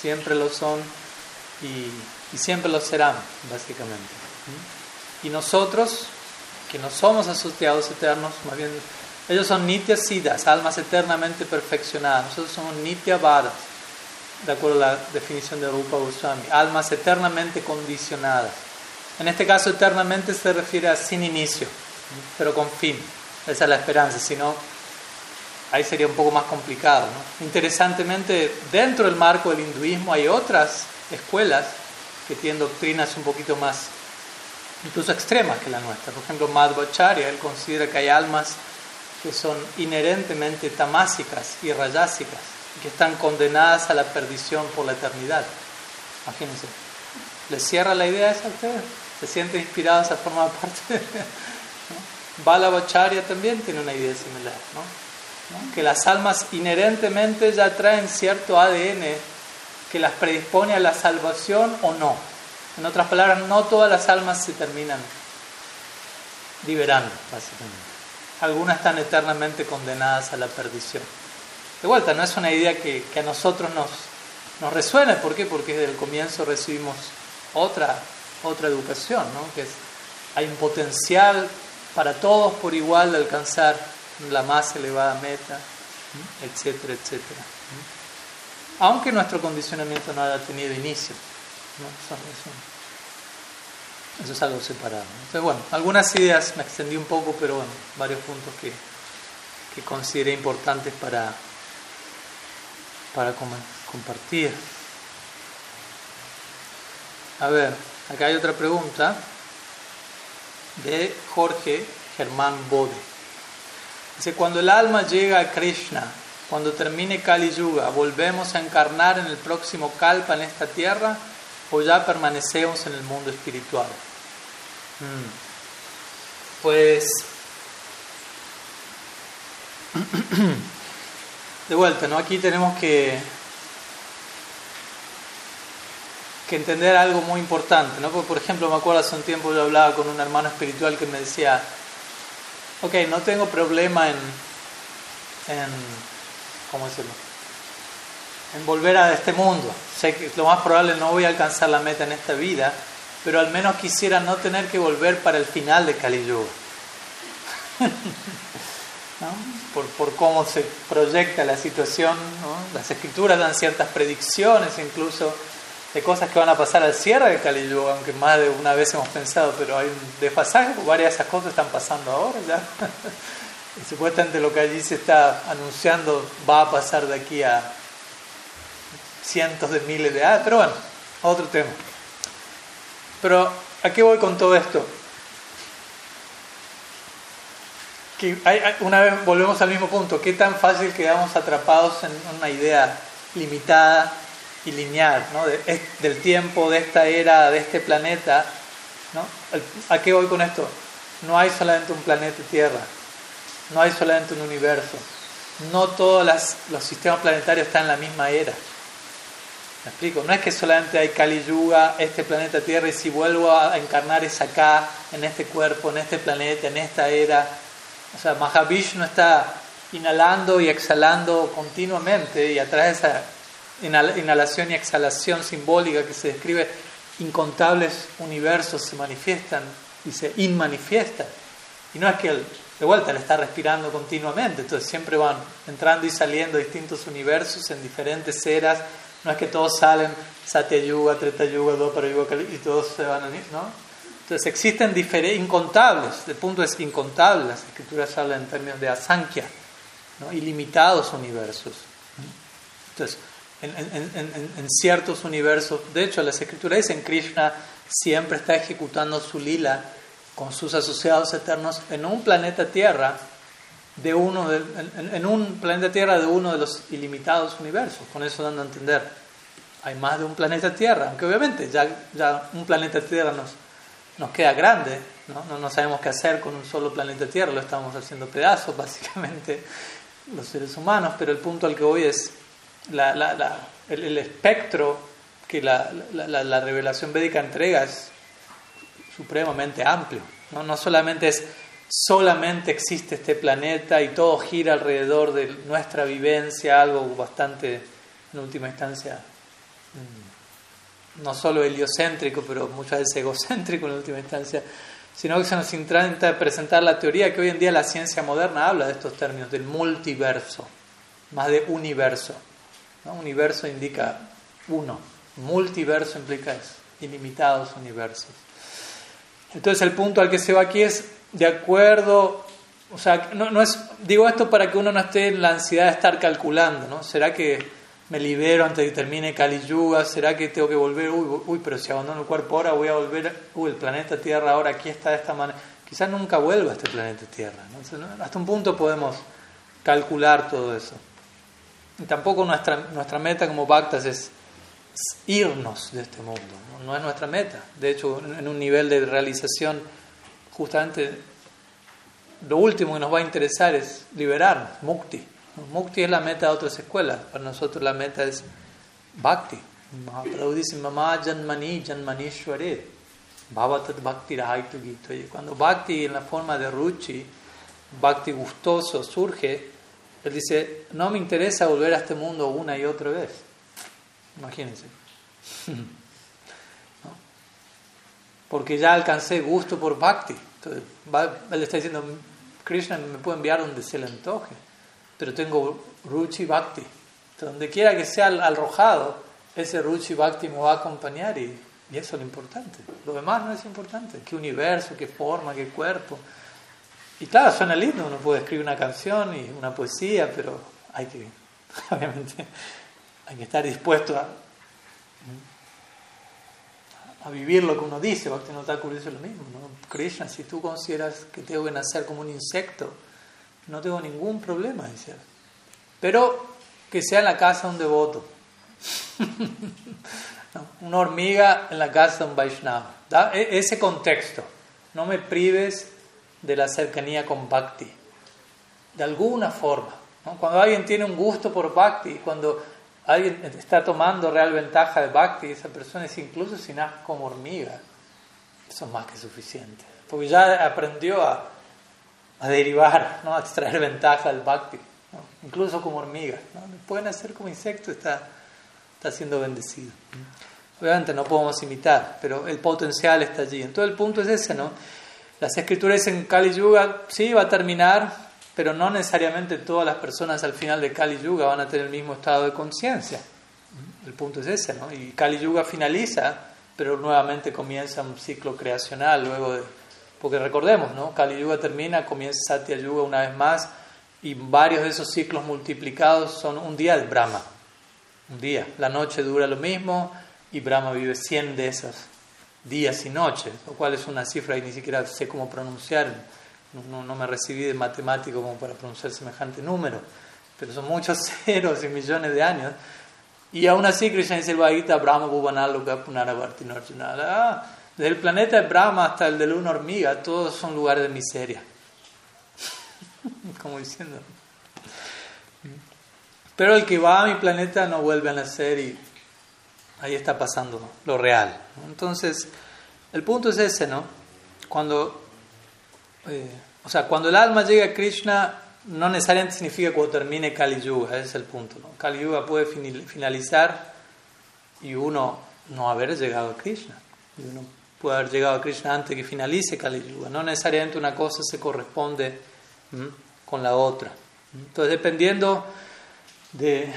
siempre lo son y, y siempre lo serán, básicamente. Y nosotros, que no somos asociados eternos, más bien, ellos son nitya siddhas, almas eternamente perfeccionadas. Nosotros somos nitya vadas de acuerdo a la definición de Rupa Goswami, almas eternamente condicionadas. En este caso, eternamente se refiere a sin inicio, pero con fin. Esa es la esperanza, si no, ahí sería un poco más complicado. Interesantemente, dentro del marco del hinduismo hay otras escuelas que tienen doctrinas un poquito más, incluso extremas que la nuestra. Por ejemplo, Madhvacharya, él considera que hay almas que son inherentemente tamásicas y rayásicas, que están condenadas a la perdición por la eternidad. Imagínense. ¿Les cierra la idea esa a ustedes? ¿Se sienten inspirados a formar parte? Balabacharya también tiene una idea similar, ¿no? que las almas inherentemente ya traen cierto ADN que las predispone a la salvación o no. En otras palabras, no todas las almas se terminan liberando, básicamente. Algunas están eternamente condenadas a la perdición. De vuelta, no es una idea que, a nosotros nos, nos. ¿Por qué? Porque desde el comienzo recibimos otra, otra educación, ¿no? que es, hay un potencial para todos por igual de alcanzar la más elevada meta, etcétera, etcétera. Aunque nuestro condicionamiento no haya tenido inicio. Eso, es algo separado. Entonces, bueno, algunas ideas me extendí un poco, pero bueno, varios puntos que, que consideré importantes para, para compartir. A ver, acá hay otra pregunta de Jorge Germán Bode. Dice, cuando el alma llega a Krishna, cuando termine Kali Yuga, ¿volvemos a encarnar en el próximo Kalpa en esta tierra o ya permanecemos en el mundo espiritual? Hmm. Pues, de vuelta, ¿no? Aquí tenemos que que entender algo muy importante, ¿no? por ejemplo, me acuerdo hace un tiempo yo hablaba con un hermano espiritual que me decía, ok, no tengo problema en, en ¿cómo decirlo? En volver a este mundo. Sé que lo más probable no voy a alcanzar la meta en esta vida, pero al menos quisiera no tener que volver para el final de Kali Yuga. por, por, cómo se proyecta la situación, ¿no? las escrituras dan ciertas predicciones incluso de cosas que van a pasar al cierre de Kali Yuga, aunque más de una vez hemos pensado, pero hay un desfasaje, varias de esas cosas están pasando ahora ya. y supuestamente lo que allí se está anunciando va a pasar de aquí a cientos de miles de años, pero bueno, otro tema. Pero, ¿a qué voy con todo esto? Que una vez volvemos al mismo punto, ¿qué tan fácil quedamos atrapados en una idea limitada y lineal ¿no? del tiempo, de esta era, de este planeta. ¿no? ¿A qué voy con esto? No hay solamente un planeta Tierra, no hay solamente un universo, no todos los sistemas planetarios están en la misma era. ¿Me explico? No es que solamente hay Kali Yuga, este planeta Tierra, y si vuelvo a encarnar es acá, en este cuerpo, en este planeta, en esta era. O sea, Mahavishnu está inhalando y exhalando continuamente y atrás esa inhalación y exhalación simbólica que se describe, incontables universos se manifiestan y se inmanifiestan. Y no es que él, de vuelta, él está respirando continuamente, entonces siempre van entrando y saliendo distintos universos en diferentes eras. No es que todos salen Satya Yuga, Treta Yuga, Dopara Yuga y todos se van a ir, ¿no? Entonces existen incontables, el punto es incontable, las escrituras hablan en términos de asankhya, ¿no? ilimitados universos. Entonces, en, ciertos universos. De hecho, las escrituras dicen Krishna siempre está ejecutando su lila con sus asociados eternos en un planeta Tierra de uno de, en, un planeta Tierra de uno de los ilimitados universos. Con eso dando a entender, hay más de un planeta Tierra, aunque obviamente ya, ya un planeta Tierra nos, nos queda grande, ¿no? ¿no? Sabemos qué hacer con un solo planeta Tierra, lo estamos haciendo pedazos básicamente los seres humanos, pero el punto al que voy es la, el, espectro que la, revelación védica entrega es supremamente amplio. ¿no? no solamente es solamente existe este planeta y todo gira alrededor de nuestra vivencia, algo bastante, en última instancia, no solo heliocéntrico, pero muchas veces egocéntrico en última instancia, sino que se nos intenta presentar la teoría que hoy en día la ciencia moderna habla de estos términos, del multiverso, más de universo. Universo indica uno, multiverso implica eso, ilimitados universos. Entonces el punto al que se va aquí es, de acuerdo o sea, no, es, digo esto para que uno no esté en la ansiedad de estar calculando, ¿no? ¿Será que me libero antes de que termine Kali Yuga? ¿Será que tengo que volver? Uy, uy, pero si abandono el cuerpo ahora voy a volver, uy, el planeta Tierra ahora aquí está de esta manera. Quizás nunca vuelva a este planeta Tierra. hasta un punto podemos calcular todo eso. Y tampoco nuestra, nuestra meta como Bhaktas es irnos de este mundo, ¿no? no es nuestra meta. De hecho, en un nivel de realización, justamente lo último que nos va a interesar es liberarnos, mukti. Mukti es la meta de otras escuelas, para nosotros la meta es bhakti. Mahaprabhu dice, mamá janmani janmanishware, bhavatat bhakti rahaitu Cuando bhakti en la forma de ruchi, bhakti gustoso surge, él dice, no me interesa volver a este mundo una y otra vez. Imagínense. Porque ya alcancé gusto por bhakti. Entonces, él está diciendo, Krishna me puede enviar donde se le antoje, pero tengo Ruchi Bhakti. donde quiera que sea arrojado, ese Ruchi Bhakti me va a acompañar y, eso es lo importante. Lo demás no es importante. ¿Qué universo, qué forma, qué cuerpo? Y claro, suena lindo, uno puede escribir una canción y una poesía, pero hay que, obviamente, hay que estar dispuesto a, a vivir lo que uno dice. Bhakti no está curioso lo mismo. ¿no? Krishna, si tú consideras que tengo que nacer como un insecto, no tengo ningún problema, dice. Pero que sea en la casa de un devoto. una hormiga en la casa de un Vaishnava. E, ese contexto. No me prives de la cercanía con Bhakti. De alguna forma. Cuando alguien tiene un gusto por Bhakti, cuando alguien está tomando real ventaja de Bhakti, esa persona es incluso si nace como hormiga, eso es más que suficiente. Porque ya aprendió a, a derivar, ¿no? a extraer ventaja del Bhakti, incluso como hormiga. ¿no? Pueden hacer como insecto, está, está siendo bendecido. Obviamente no podemos imitar, pero el potencial está allí. Entonces el punto es ese, ¿no? Las escrituras en Kali Yuga, sí, va a terminar pero no necesariamente todas las personas al final de Kali Yuga van a tener el mismo estado de conciencia. El punto es ese, ¿no? Y Kali Yuga finaliza, pero nuevamente comienza un ciclo creacional luego de... Porque recordemos, ¿no? Kali Yuga termina, comienza Satya Yuga una vez más y varios de esos ciclos multiplicados son un día de Brahma. Un día. La noche dura lo mismo y Brahma vive 100 de esos días y noches, lo cual es una cifra que ni siquiera sé cómo pronunciar no, no, me recibí de matemático como para pronunciar semejante número, pero son muchos ceros y millones de años. Y aún así Krishna dice el Bhagavita Brahma Bhuvanaluka Punaravarti ah, Desde el planeta de Brahma hasta el de Luna Hormiga, todos son lugares de miseria. como diciendo. Pero el que va a mi planeta no vuelve a nacer y ahí está pasando lo real. Entonces, el punto es ese, ¿no? Cuando eh, o sea, cuando el alma llega a Krishna, no necesariamente significa cuando termine Kali Yuga, ese es el punto. ¿no? Kali Yuga puede finalizar y uno no haber llegado a Krishna. Puede haber llegado a Krishna antes que finalice Kali Yuga. No necesariamente una cosa se corresponde con la otra. Entonces, dependiendo de,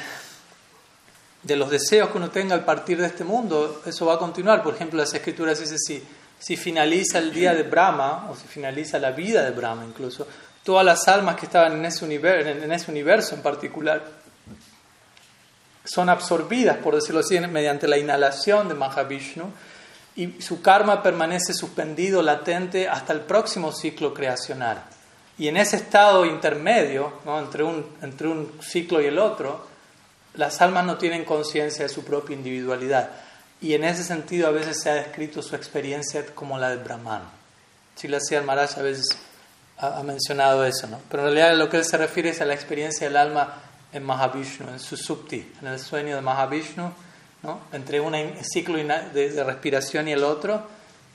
de los deseos que uno tenga al partir de este mundo, eso va a continuar. Por ejemplo, las escrituras dicen así si finaliza el día de Brahma, o si finaliza la vida de Brahma incluso, todas las almas que estaban en ese, universo, en ese universo en particular son absorbidas, por decirlo así, mediante la inhalación de Mahavishnu y su karma permanece suspendido, latente, hasta el próximo ciclo creacional. Y en ese estado intermedio, entre, un, entre un ciclo y el otro, las almas no tienen conciencia de su propia individualidad. Y en ese sentido a veces se ha descrito su experiencia como la del Brahman. Sila Maharaj a veces ha, mencionado eso, ¿no? Pero en realidad lo que él se refiere es a la experiencia del alma en Mahavishnu, en su supti, en el sueño de Mahavishnu, ¿no? entre un ciclo de, respiración y el otro.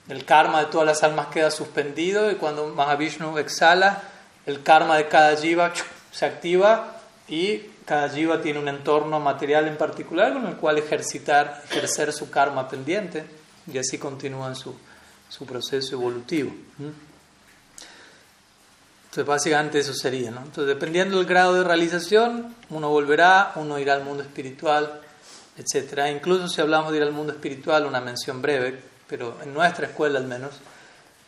El karma de todas las almas queda suspendido y cuando Mahavishnu exhala, el karma de cada jiva se activa y cada jiva tiene un entorno material en particular con el cual ejercitar, ejercer su karma pendiente y así continúa su, su proceso evolutivo. Entonces, básicamente eso sería. ¿no? Entonces, dependiendo del grado de realización, uno volverá, uno irá al mundo espiritual, etc. Incluso si hablamos de ir al mundo espiritual, una mención breve, pero en nuestra escuela al menos,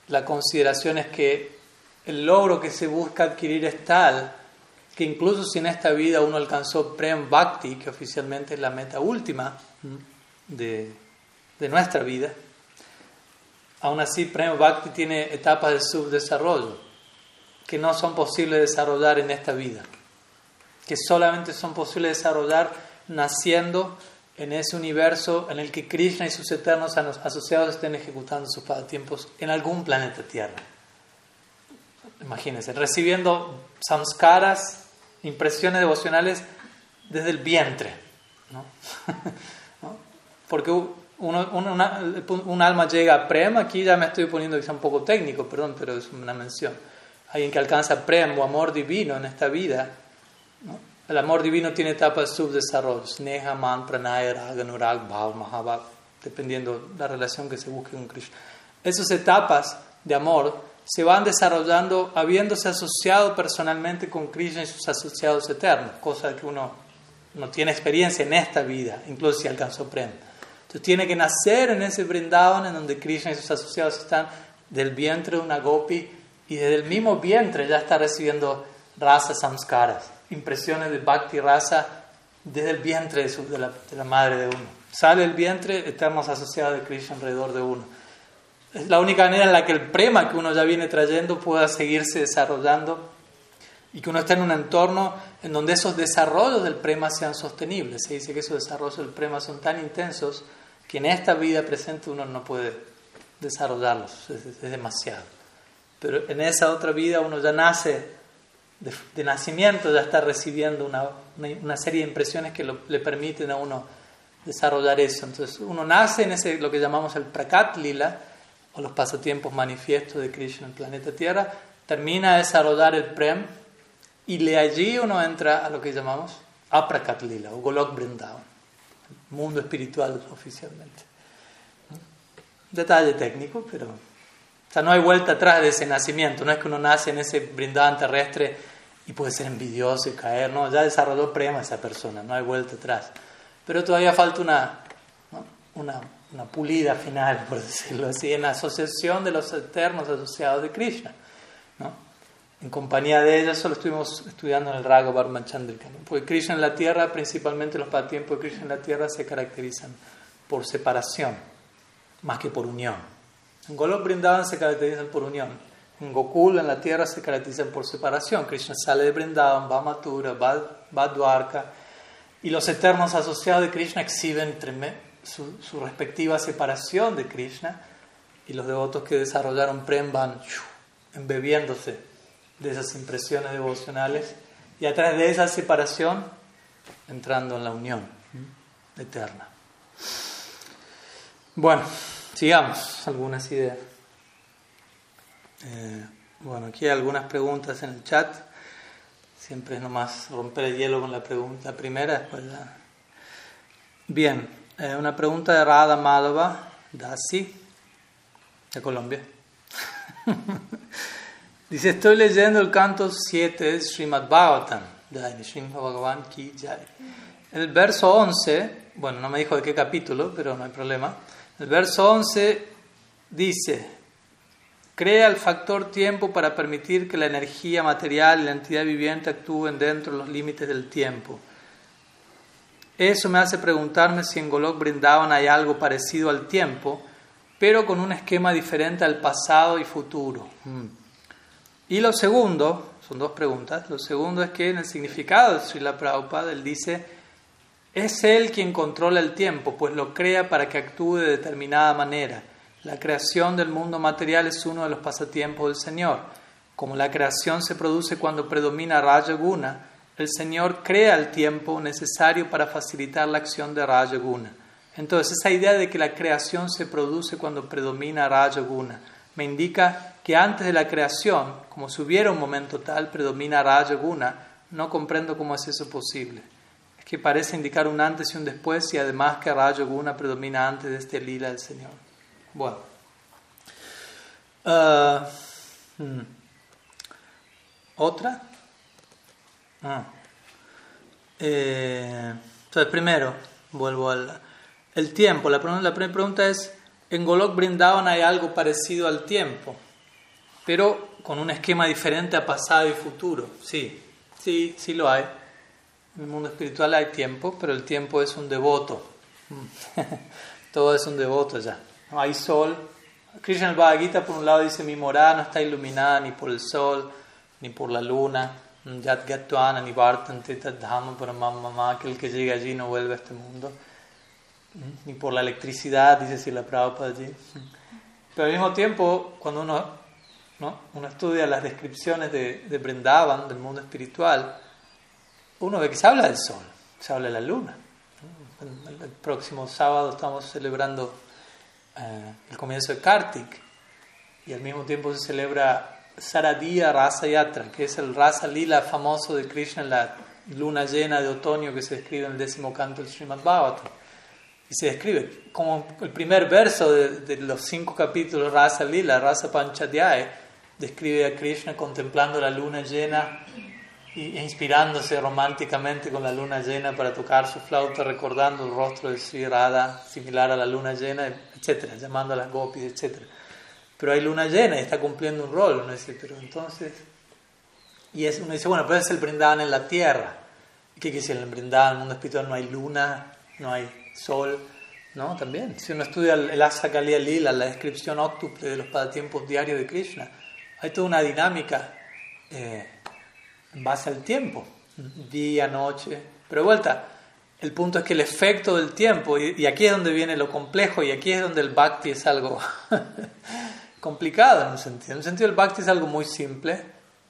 la consideración es que el logro que se busca adquirir es tal que incluso si en esta vida uno alcanzó Prem Bhakti, que oficialmente es la meta última de, de nuestra vida, aún así Prem Bhakti tiene etapas de subdesarrollo que no son posibles de desarrollar en esta vida, que solamente son posibles de desarrollar naciendo en ese universo en el que Krishna y sus eternos asociados estén ejecutando sus pasatiempos en algún planeta Tierra. Imagínense, recibiendo samskaras, impresiones devocionales desde el vientre. ¿no? Porque uno, un alma llega a Prem, aquí ya me estoy poniendo quizá un poco técnico, perdón, pero es una mención. Alguien que alcanza Prem o amor divino en esta vida, ¿no? El amor divino tiene etapas de subdesarrollo, Sneha, Man, Pranaya, Raga, Nurag, Bhav, Mahabhav, dependiendo de la relación que se busque con Krishna. Esas etapas de amor se van desarrollando habiéndose asociado personalmente con Krishna y sus asociados eternos, cosa que uno no tiene experiencia en esta vida, incluso si alcanzó Prem. Entonces tiene que nacer en ese Vrindavan en donde Krishna y sus asociados están del vientre de una gopi y desde el mismo vientre ya está recibiendo razas samskaras impresiones de Bhakti Rasa desde el vientre de, la, madre de uno. Sale el vientre, eternos asociados de Krishna alrededor de uno. Es la única manera en la que el prema que uno ya viene trayendo pueda seguirse desarrollando y que uno esté en un entorno en donde esos desarrollos del prema sean sostenibles. Se dice que esos desarrollos del prema son tan intensos que en esta vida presente uno no puede desarrollarlos, es demasiado. Pero en esa otra vida uno ya nace de, nacimiento ya está recibiendo una, una, serie de impresiones que le permiten a uno desarrollar eso. Entonces uno nace en ese, lo que llamamos el Prakat Lila, o los pasatiempos manifiestos de Krishna en el planeta Tierra, termina de desarrollar el Prem y de allí uno entra a lo que llamamos Aprakat Lila o Golok Vrindavan, mundo espiritual oficialmente. Detalle técnico, pero o sea, no hay vuelta atrás de ese nacimiento. No es que uno nace en ese Brindavan terrestre y puede ser envidioso y caer. No, ya desarrolló prema esa persona, no hay vuelta atrás. Pero todavía falta una, una, una, pulida final, por decirlo así, en la asociación de los eternos asociados de Krishna. ¿no? En compañía de ella solo estuvimos estudiando en el Raga Barman Chandrika. Porque Krishna en la tierra, principalmente los pasatiempos de Krishna en la tierra, se caracterizan por separación, más que por unión. En Golok Brindavan se caracterizan por unión. En Gokul, en la tierra, se caracterizan por separación. Krishna sale de Vrindavan, va a Mathura, va, a Dwarka. Y los eternos asociados de Krishna exhiben su, respectiva separación de Krishna. Y los devotos que desarrollaron Prem van embebiéndose de esas impresiones devocionales. Y a través de esa separación, entrando en la unión eterna. Bueno, sigamos algunas ideas. Eh, bueno, aquí hay algunas preguntas en el chat. Siempre es nomás romper el hielo con la pregunta primera, después Bien, eh, una pregunta de Radha Madhava Dasi, de Colombia. Dice, estoy leyendo el canto 7 de Srimad Bhagavatam, de Srimad Bhagavan Ki Jai. El verso 11, bueno, no me dijo de qué capítulo, pero no hay problema. El verso 11 dice, Crea el factor tiempo para permitir que la energía material y la entidad viviente actúen dentro de los límites del tiempo. Eso me hace preguntarme si en Golok Brindavan hay algo parecido al tiempo, pero con un esquema diferente al pasado y futuro. Mm. Y lo segundo, son dos preguntas, lo segundo es que en el significado de Srila Prabhupada él dice, es él quien controla el tiempo, pues lo crea para que actúe de determinada manera. La creación del mundo material es uno de los pasatiempos del Señor. Como la creación se produce cuando predomina Raya Guna, el Señor crea el tiempo necesario para facilitar la acción de Raya Guna. Entonces, esa idea de que la creación se produce cuando predomina Raya Guna me indica que antes de la creación, como si hubiera un momento tal, predomina Raya Guna, no comprendo cómo es eso posible. Es que parece indicar un antes y un después y además que Raya Guna predomina antes de este lila del Señor. Bueno. Uh, hmm. ¿Otra? Ah. Eh, entonces, primero, vuelvo al el tiempo. La, la primera pregunta es, ¿en Golok Brindavan hay algo parecido al tiempo? pero con un esquema diferente a pasado y futuro. Sí, sí, sí lo hay. En el mundo espiritual hay tiempo, pero el tiempo es un devoto. Todo es un devoto ya. No hay sol. Krishna el Bhagavad Gita por un lado dice mi morada no está iluminada ni por el sol, ni por la luna. Yat Gatwana ni Tadhama Paramamama, que el que llega allí no vuelve a este mundo. Ni por la electricidad, dice si la Prabhupada allí. Pero al mismo tiempo, cuando uno, ¿no? uno estudia las descripciones de, de Brindavan, del mundo espiritual, uno ve que se habla del sol, se habla de la luna. El, próximo sábado estamos celebrando eh, el comienzo de Kartik y al mismo tiempo se celebra Saradiya Rasa Yatra, que es el Rasa Lila famoso de Krishna la luna llena de otoño que se describe en el décimo canto del Srimad Bhagavatam. Y se describe como el primer verso de, los cinco capítulos Rasa Lila, Rasa Panchadhyaya, describe a Krishna contemplando la luna llena e inspirándose románticamente con la luna llena para tocar su flauta, recordando el rostro de Sri Radha similar a la luna llena, etcétera, llamando a las gopis, etcétera. Pero hay luna llena y está cumpliendo un rol, uno dice, pero entonces... Y uno dice, bueno, pero es el brindaban en la tierra. ¿Qué quiere decir el brindaban? En el mundo espiritual no hay luna, no hay sol, ¿no? También, si uno estudia el Asa Kaliya Lila, la descripción óctuple de los pasatiempos diarios de Krishna, hay toda una dinámica eh, en base al tiempo, día, noche. Pero de vuelta, el punto es que el efecto del tiempo, y, aquí es donde viene lo complejo, y aquí es donde el bhakti es algo complicado en un sentido. En un sentido el bhakti es algo muy simple,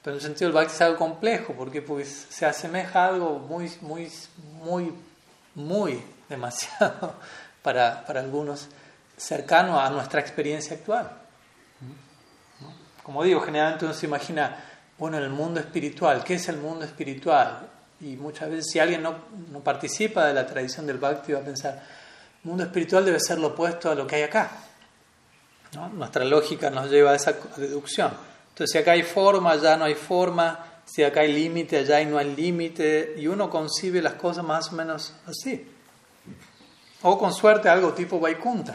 pero en un sentido el bhakti es algo complejo, porque pues se asemeja a algo muy, muy, muy, muy demasiado para, para algunos cercano a nuestra experiencia actual. Como digo, generalmente uno se imagina, bueno, en el mundo espiritual, ¿qué es el mundo espiritual? Y muchas veces si alguien no, no participa de la tradición del Bhakti va a pensar, el mundo espiritual debe ser lo opuesto a lo que hay acá. Nuestra lógica nos lleva a esa deducción. Entonces, si acá hay forma, allá no hay forma, si acá hay límite, allá no hay límite, y uno concibe las cosas más o menos así. O con suerte algo tipo Vaikunta.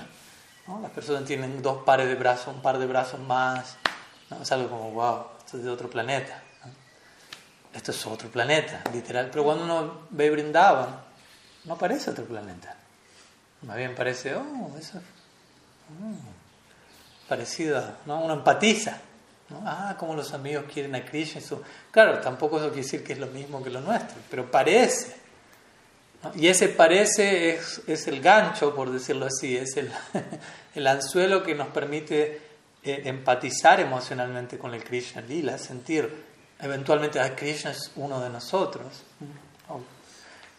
¿no? Las personas tienen dos pares de brazos, un par de brazos más. Es algo como, wow, esto es de otro planeta. Esto es otro planeta, literal. Pero cuando uno ve Brindavan, no parece otro planeta. Más bien parece, oh, eso. Mm, parecido, ¿no? Uno empatiza. ¿no? Ah, como los amigos quieren a Krishna. Claro, tampoco eso quiere decir que es lo mismo que lo nuestro, pero parece. Y ese parece es, es, el gancho, por decirlo así, es el, el anzuelo que nos permite eh, empatizar emocionalmente con el Krishna Lila, sentir eventualmente Krishna es uno de nosotros.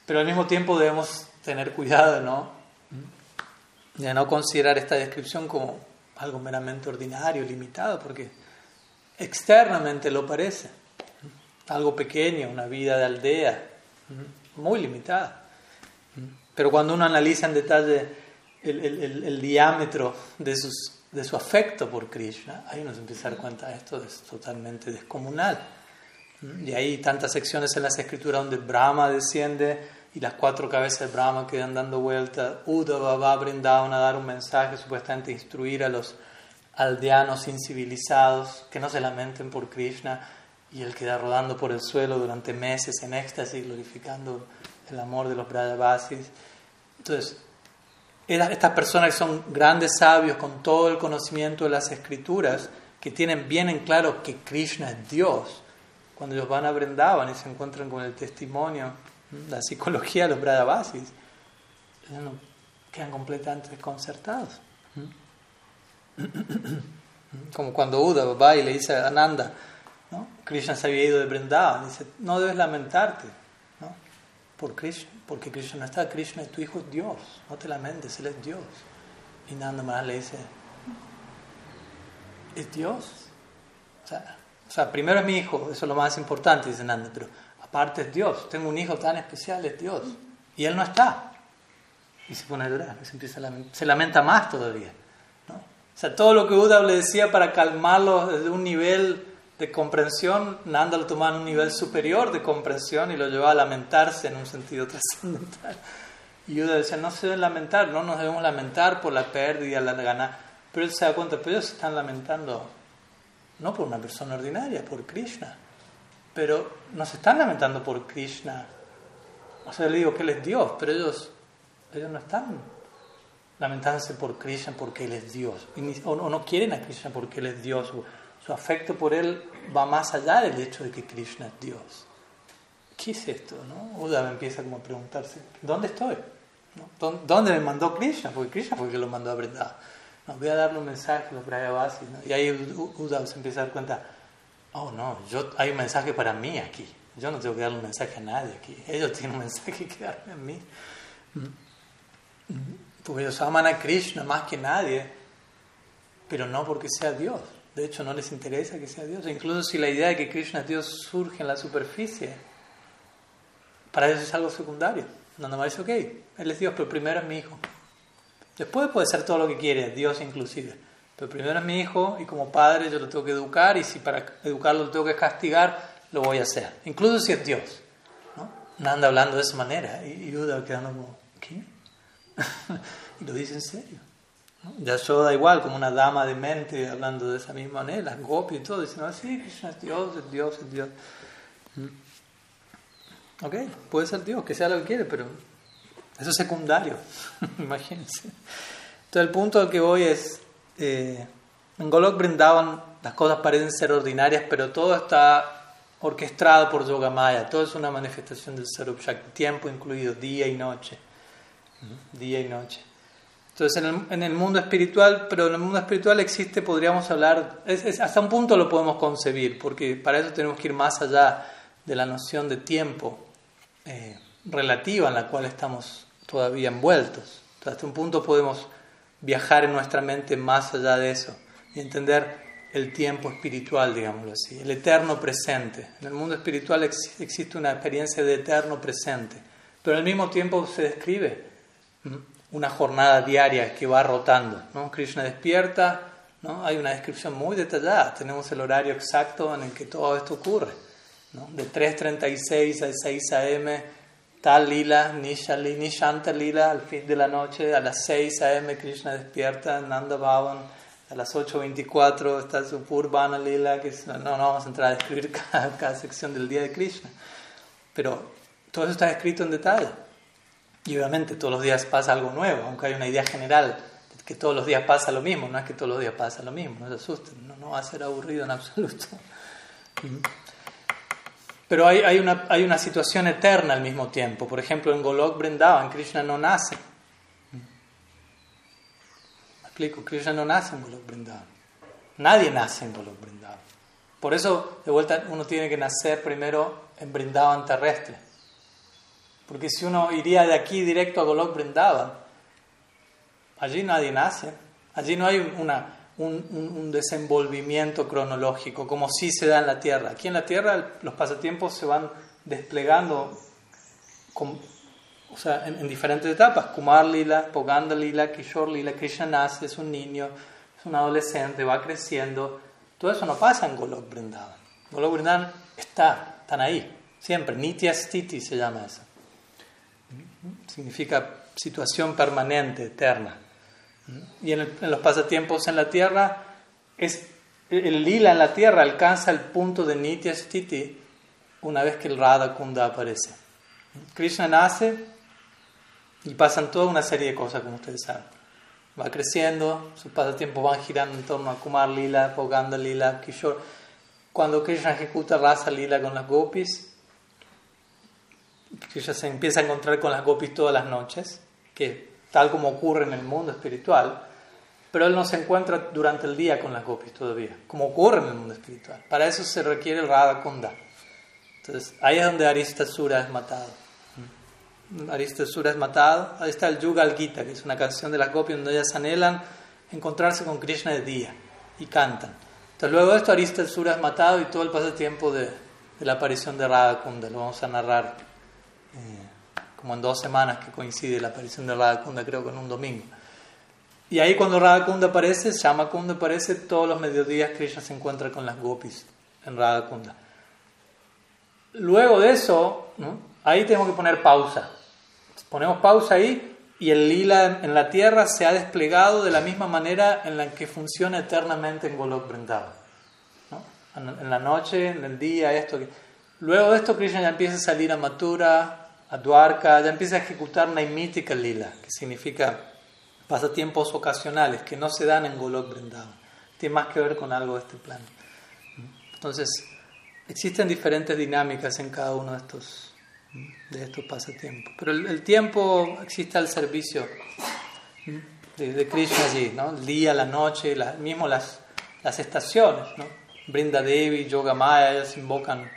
Pero al mismo tiempo debemos tener cuidado ¿no? de no considerar esta descripción como algo meramente ordinario, limitado, porque externamente lo parece. Algo pequeño, una vida de aldea, muy limitada. Pero cuando uno analiza en detalle el, diámetro de su afecto por Krishna, ahí uno se empieza a dar cuenta, esto es totalmente descomunal. Y hay tantas secciones en las escrituras donde Brahma desciende y las cuatro cabezas de Brahma quedan dando vuelta. Uddhava va a Brindavan a dar un mensaje, supuestamente instruir a los aldeanos incivilizados que no se lamenten por Krishna y él queda rodando por el suelo durante meses en éxtasis glorificando el amor de los Brajavasis. Entonces, estas personas que son grandes sabios con todo el conocimiento de las escrituras, que tienen bien en claro que Krishna es Dios, cuando ellos van a Brindavan y se encuentran con el testimonio, la psicología de los Brajavasis, quedan completamente desconcertados. Como cuando Uda va y le dice a Ananda, ¿no? Krishna se había ido de Brindavan, dice, no debes lamentarte por Krishna, porque Krishna no está, Krishna es tu hijo Dios, no te lamentes, Él es Dios. Y Nanda Maharaj le dice, ¿es Dios? O sea, primero es mi hijo, eso es lo más importante, dice Nanda, pero aparte es Dios, tengo un hijo tan especial, es Dios, y Él no está. Y se pone a llorar, se, empieza a se lamenta más todavía. ¿no? O sea, todo lo que Uda le decía para calmarlo desde un nivel de comprensión, Nanda lo tomaba en un nivel superior de comprensión y lo llevaba a lamentarse en un sentido trascendental. Y Uda decía, no se deben lamentar, no nos debemos lamentar por la pérdida, la gana. Pero él se da cuenta, pero ellos se están lamentando no por una persona ordinaria, por Krishna. Pero no se están lamentando por Krishna. O sea, le digo que Él es Dios, pero ellos, ellos no están lamentándose por Krishna porque Él es Dios. O no quieren a Krishna porque Él es Dios. Su afecto por Él va más allá del hecho de que Krishna es Dios. ¿Qué es esto? ¿no? Uda empieza como a preguntarse, ¿dónde estoy? ¿Dónde me mandó Krishna? Porque Krishna fue el que lo mandó a Vrindavan. No, voy a darle un mensaje a los Brayavasis. ¿no? Y ahí Uda se empieza a dar cuenta, oh no, yo, hay un mensaje para mí aquí. Yo no tengo que darle un mensaje a nadie aquí. Ellos tienen un mensaje que darme a mí. Porque ellos aman a Krishna más que nadie, pero no porque sea Dios. De hecho, no les interesa que sea Dios. incluso si la idea de que Krishna es Dios surge en la superficie, para ellos es algo secundario. Nada más dice, ok, Él es Dios, pero primero es mi hijo. Después puede ser todo lo que quiere, Dios inclusive. Pero primero es mi hijo y como padre yo lo tengo que educar y si para educarlo lo tengo que castigar, lo voy a hacer. Incluso si es Dios. ¿no? anda hablando de esa manera y Yuda quedando como, ¿qué? lo dice en serio. Ya da igual, como una dama de mente hablando de esa misma manera, las gopi y todo, diciendo, sí, Krishna es Dios, es Dios, es Dios. Mm. Ok, puede ser Dios, que sea lo que quiere, pero eso es secundario, imagínense. Entonces el punto al que voy es, eh, en Golok Brindavan las cosas parecen ser ordinarias, pero todo está orquestado por Yogamaya, todo es una manifestación del Sarup Shakti, tiempo incluido, día y noche. Día y noche. Entonces, en el, mundo espiritual, pero en el mundo espiritual existe, podríamos hablar, hasta un punto lo podemos concebir, porque para eso tenemos que ir más allá de la noción de tiempo eh, relativa en la cual estamos todavía envueltos. hasta un punto podemos viajar en nuestra mente más allá de eso y entender el tiempo espiritual, digámoslo así, el eterno presente. En el mundo espiritual existe una experiencia de eterno presente, pero al mismo tiempo se describe una jornada diaria que va rotando. ¿no? Krishna despierta, ¿no? hay una descripción muy detallada, tenemos el horario exacto en el que todo esto ocurre. ¿no? De 3.36 a 6 a.m., tal lila, nishali, nishanta lila, al fin de la noche, a las 6 a.m. Krishna despierta, Nanda Bhavan, a las 8.24 está su Purvana lila, que no, no vamos a entrar a describir cada, cada sección del día de Krishna, pero todo eso está escrito en detalle. Y obviamente todos los días pasa algo nuevo, aunque hay una idea general de que todos los días pasa lo mismo, no es que todos los días pasa lo mismo, no se asusten, no, va a ser aburrido en absoluto. Pero hay, hay, una, hay una situación eterna al mismo tiempo. Por ejemplo, en Golok Vrindavan, Krishna no nace. ¿Me explico? Krishna no nace en Golok Vrindavan. Nadie nace en Golok Vrindavan. Por eso, de vuelta, uno tiene que nacer primero en Vrindavan terrestre. Porque si uno iría de aquí directo a Golok Vrindavan, allí nadie nace. Allí no hay una, un, desenvolvimiento cronológico como sí se da en la Tierra. Aquí en la Tierra los pasatiempos se van desplegando o sea, en, diferentes etapas. Kumar Lila, Poganda Lila, Kishore Lila, Krishna nace, es un niño, es un adolescente, va creciendo. Todo eso no pasa en Golok Vrindavan. Golok Vrindavan está, están ahí, siempre. Nitya Stiti se llama eso significa situación permanente, eterna. Y en, los pasatiempos en la tierra, es, el lila en la tierra alcanza el punto de Nitya Stiti una vez que el Radha Kunda aparece. Krishna nace y pasan toda una serie de cosas, como ustedes saben. Va creciendo, sus pasatiempos van girando en torno a Kumar Lila, Poganda Lila, Kishore. Cuando Krishna ejecuta Rasa Lila con las gopis, ella se empieza a encontrar con las gopis todas las noches, que tal como ocurre en el mundo espiritual, pero él no se encuentra durante el día con las gopis todavía, como ocurre en el mundo espiritual. Para eso se requiere el Radha Kunda. Entonces, ahí es donde Aristasura es matado. Aristasura es matado. Ahí está el Yugal Gita, que es una canción de las gopis donde ellas anhelan encontrarse con Krishna de día y cantan. Entonces, luego de esto, Aristasura es matado y todo el pasatiempo de, de la aparición de Radha Kunda lo vamos a narrar eh, como en dos semanas que coincide la aparición de Radha creo que en un domingo. Y ahí cuando Radha Kunda aparece, Shama Kunda aparece, todos los mediodías Krishna se encuentra con las gopis en Radha Kunda. Luego de eso, ahí tenemos que poner pausa. Ponemos pausa ahí y el lila en la tierra se ha desplegado de la misma manera en la que funciona eternamente en Golok Vrindavan. en la noche, en el día, esto. Luego de esto Krishna ya empieza a salir a Mathura, a Dwarka, ya empieza a ejecutar Naimitika Lila, que significa pasatiempos ocasionales que no se dan en Golok Vrindavan. Tiene más que ver con algo de este plano. Entonces, existen diferentes dinámicas en cada uno de estos, de estos pasatiempos. Pero el, tiempo existe al servicio de, Krishna allí, ¿no? El día, la noche, la, mismo las, las estaciones, ¿no? Brinda Devi, Yoga Maya, ellos invocan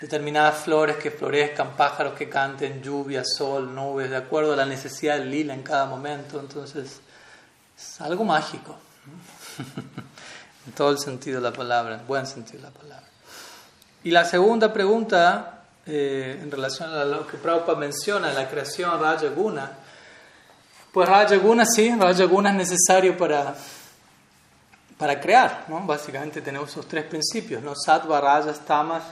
determinadas flores que florezcan, pájaros que canten, lluvia, sol, nubes, de acuerdo a la necesidad del lila en cada momento. Entonces, es algo mágico. en todo el sentido de la palabra, en buen sentido de la palabra. Y la segunda pregunta, eh, en relación a lo que Prabhupada menciona, la creación Raja Guna, pues Raja Guna sí, Raja Guna es necesario para, para crear, ¿no? Básicamente tenemos esos tres principios, ¿no? Sattva, Rajas, Tamas,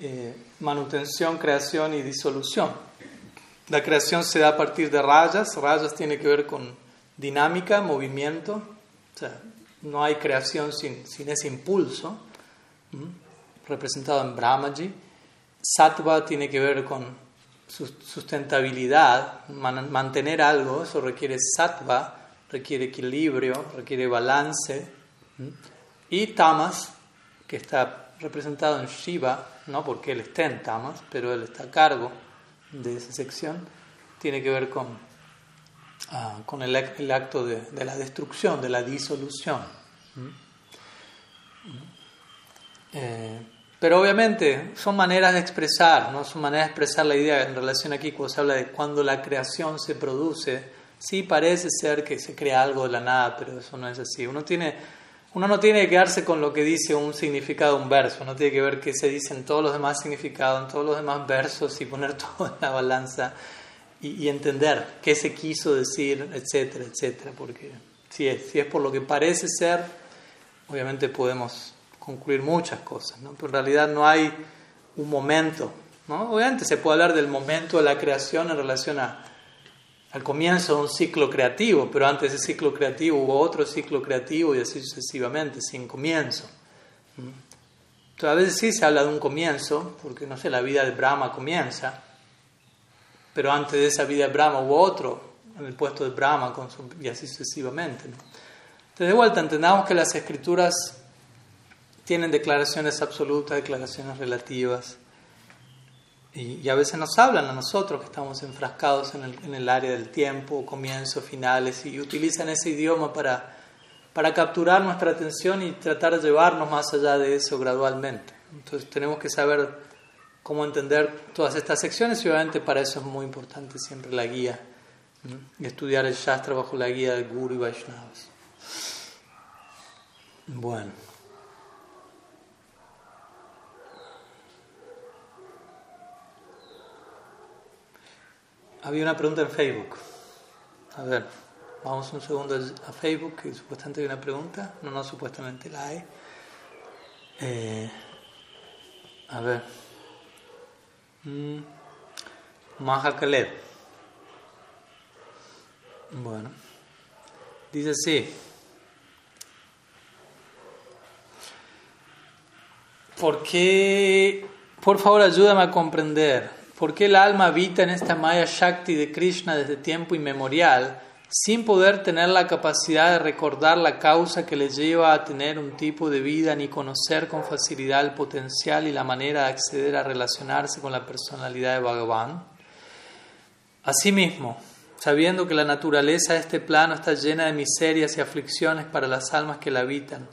eh, manutención, creación y disolución. La creación se da a partir de rayas, rayas tiene que ver con dinámica, movimiento, o sea, no hay creación sin, sin ese impulso representado en Brahmaji. Sattva tiene que ver con sustentabilidad, mantener algo, eso requiere sattva, requiere equilibrio, requiere balance. Y tamas, que está representado en Shiva, no porque él esté en tamas, pero él está a cargo de esa sección, tiene que ver con, ah, con el, acto de, de, la destrucción, de la disolución. Eh, pero obviamente son maneras de expresar, ¿no? son maneras de expresar la idea en relación aquí cuando se habla de cuando la creación se produce. Sí parece ser que se crea algo de la nada, pero eso no es así. Uno, tiene, uno no tiene que quedarse con lo que dice un significado un verso, uno tiene que ver qué se dice en todos los demás significados, en todos los demás versos y poner todo en la balanza y, y entender qué se quiso decir, etcétera, etcétera. Porque si es, si es por lo que parece ser, obviamente podemos concluir muchas cosas, ¿no? pero en realidad no hay un momento. ¿no? Obviamente se puede hablar del momento de la creación en relación a, al comienzo de un ciclo creativo, pero antes de ese ciclo creativo hubo otro ciclo creativo y así sucesivamente, sin comienzo. Entonces, a veces sí se habla de un comienzo, porque no sé, la vida de Brahma comienza, pero antes de esa vida de Brahma hubo otro en el puesto de Brahma con y así sucesivamente. Entonces, de vuelta, entendamos que las escrituras tienen declaraciones absolutas, declaraciones relativas. Y, a veces nos hablan a nosotros que estamos enfrascados en el, en el área del tiempo, comienzos, finales, y utilizan ese idioma para, para capturar nuestra atención y tratar de llevarnos más allá de eso gradualmente. Entonces tenemos que saber cómo entender todas estas secciones y obviamente para eso es muy importante siempre la guía y estudiar el Shastra bajo la guía del Guru y Vaishnavas. Bueno. Había una pregunta en Facebook. A ver, vamos un segundo a Facebook, que supuestamente hay una pregunta. No, no, supuestamente la hay. Eh, a ver. Mm, Mahakaleb. Bueno. Dice así. ¿Por qué? Por favor, ayúdame a comprender ¿Por qué el alma habita en esta Maya Shakti de Krishna desde tiempo inmemorial sin poder tener la capacidad de recordar la causa que le lleva a tener un tipo de vida ni conocer con facilidad el potencial y la manera de acceder a relacionarse con la personalidad de Bhagavan? Asimismo, sabiendo que la naturaleza de este plano está llena de miserias y aflicciones para las almas que la habitan,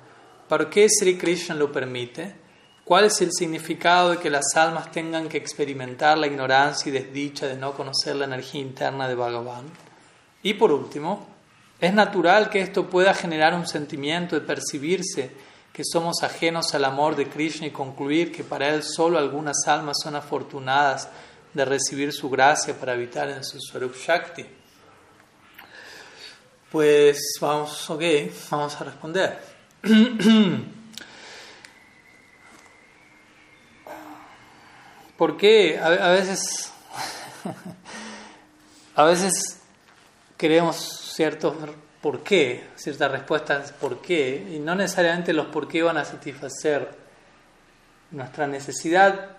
¿por qué Sri Krishna lo permite? ¿Cuál es el significado de que las almas tengan que experimentar la ignorancia y desdicha de no conocer la energía interna de Bhagavan? Y por último, es natural que esto pueda generar un sentimiento de percibirse que somos ajenos al amor de Krishna y concluir que para él solo algunas almas son afortunadas de recibir su gracia para habitar en su Swarup Shakti. Pues vamos, ok, vamos a responder. ¿Por qué? A, veces, a veces queremos ciertos por qué, ciertas respuestas por qué, y no necesariamente los por qué van a satisfacer nuestra necesidad,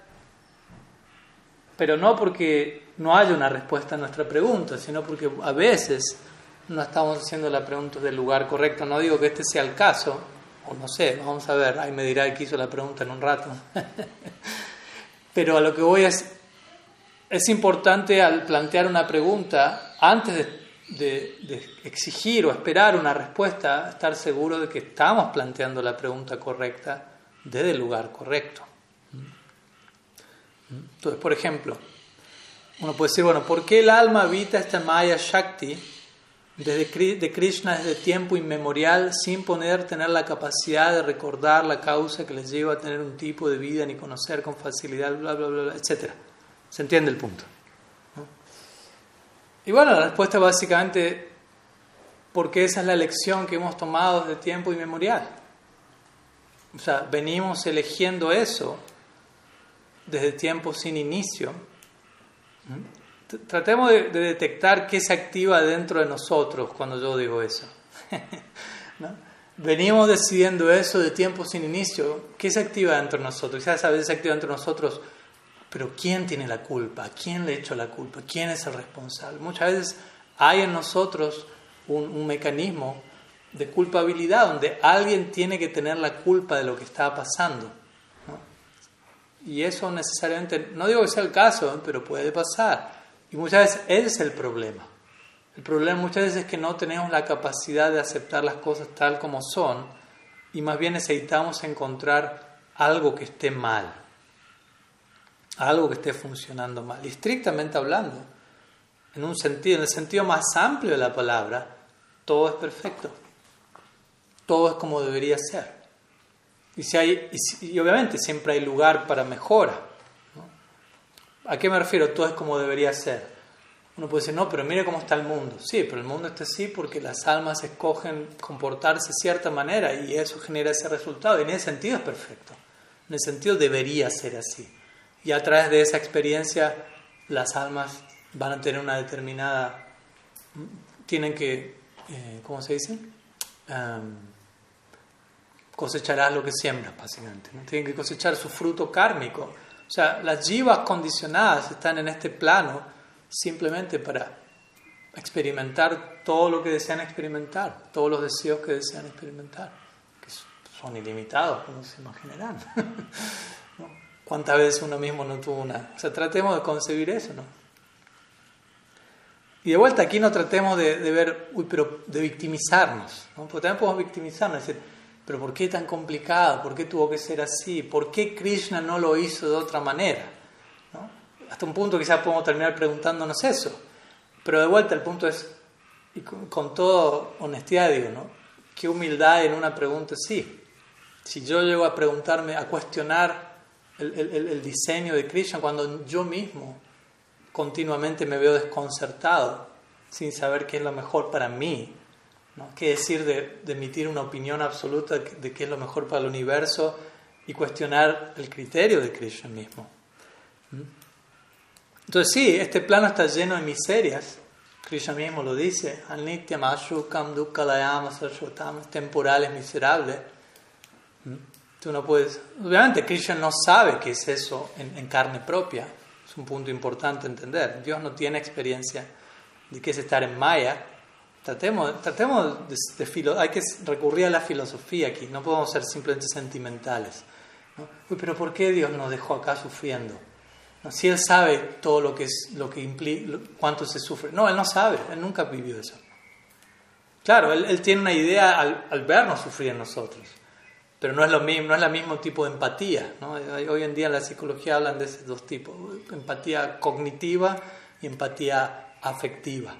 pero no porque no haya una respuesta a nuestra pregunta, sino porque a veces no estamos haciendo la pregunta del lugar correcto. No digo que este sea el caso, o no sé, vamos a ver, ahí me dirá el que hizo la pregunta en un rato. pero a lo que voy es, es importante al plantear una pregunta, antes de de, exigir o esperar una respuesta, estar seguro de que estamos planteando la pregunta correcta desde el lugar correcto. Entonces, por ejemplo, uno puede decir, bueno, ¿por qué el alma habita esta Maya Shakti desde de Krishna desde tiempo inmemorial sin poder tener la capacidad de recordar la causa que les lleva a tener un tipo de vida ni conocer con facilidad, bla, bla, bla, bla etcétera? ¿Se entiende el punto? Y bueno, la respuesta básicamente porque esa es la lección que hemos tomado desde tiempo inmemorial. O sea, venimos eligiendo eso desde tiempo sin inicio. ¿Mm? Tratemos de, detectar qué se activa dentro de nosotros cuando yo digo eso. Venimos decidiendo eso de tiempo sin inicio. ¿Qué se activa dentro de nosotros? Ya sabes, se activa dentro de nosotros pero ¿quién tiene la culpa? ¿Quién le echó la culpa? ¿Quién es el responsable? Muchas veces hay en nosotros un, mecanismo de culpabilidad donde alguien tiene que tener la culpa de lo que está pasando. Y eso necesariamente, no digo que sea el caso, pero puede pasar. Y muchas veces ese es el problema. El problema muchas veces es que no tenemos la capacidad de aceptar las cosas tal como son y más bien necesitamos encontrar algo que esté mal algo que esté funcionando mal. Y estrictamente hablando, en un sentido, en el sentido más amplio de la palabra, todo es perfecto. Todo es como debería ser. Y, si hay, y, obviamente siempre hay lugar para mejora. ¿A qué me refiero? Todo es como debería ser. Uno puede decir, no, pero mire cómo está el mundo. Sí, pero el mundo está así porque las almas escogen comportarse de cierta manera y eso genera ese resultado. Y en ese sentido es perfecto. En ese sentido debería ser así. Y a través de esa experiencia las almas van a tener una determinada, tienen que, eh, ¿cómo se dice? cosecharás lo que siembras, básicamente. Tienen que cosechar su fruto kármico. O sea, las jivas condicionadas están en este plano simplemente para experimentar todo lo que desean experimentar, todos los deseos que desean experimentar, que son ilimitados, como se imaginarán. ¿Cuántas veces uno mismo no tuvo una? O sea, tratemos de concebir eso, ¿no? Y de vuelta aquí no tratemos de, ver, uy, pero de victimizarnos, ¿no? Porque también podemos victimizarnos, decir, pero ¿por qué tan complicado? ¿Por qué tuvo que ser así? ¿Por qué Krishna no lo hizo de otra manera? Hasta un punto quizás podemos terminar preguntándonos eso. Pero de vuelta el punto es, y con, con toda honestidad digo, ¿no? ¿Qué humildad en una pregunta así? Si yo llego a preguntarme, a cuestionar el, diseño de Krishna cuando yo mismo continuamente me veo desconcertado sin saber qué es lo mejor para mí. ¿Qué decir de, emitir una opinión absoluta de qué es lo mejor para el universo y cuestionar el criterio de Krishna mismo? ¿Mm? Entonces sí, este plano está lleno de miserias. Krishna mismo lo dice, temporales miserables. ¿Mm? Tú no puedes. Obviamente, Krishna no sabe qué es eso en, carne propia. Es un punto importante entender. Dios no tiene experiencia de qué es estar en Maya. Tratemos, tratemos de, hay que recurrir a la filosofía aquí. No podemos ser simplemente sentimentales. Uy, pero ¿por qué Dios nos dejó acá sufriendo? Si Él sabe todo lo que es, lo que implica, cuánto se sufre. No, Él no sabe. Él nunca vivió eso. Claro, Él, tiene una idea al, vernos sufrir en nosotros pero no es lo mismo, no es el mismo tipo de empatía. Hoy en día en la psicología hablan de esos dos tipos, empatía cognitiva y empatía afectiva.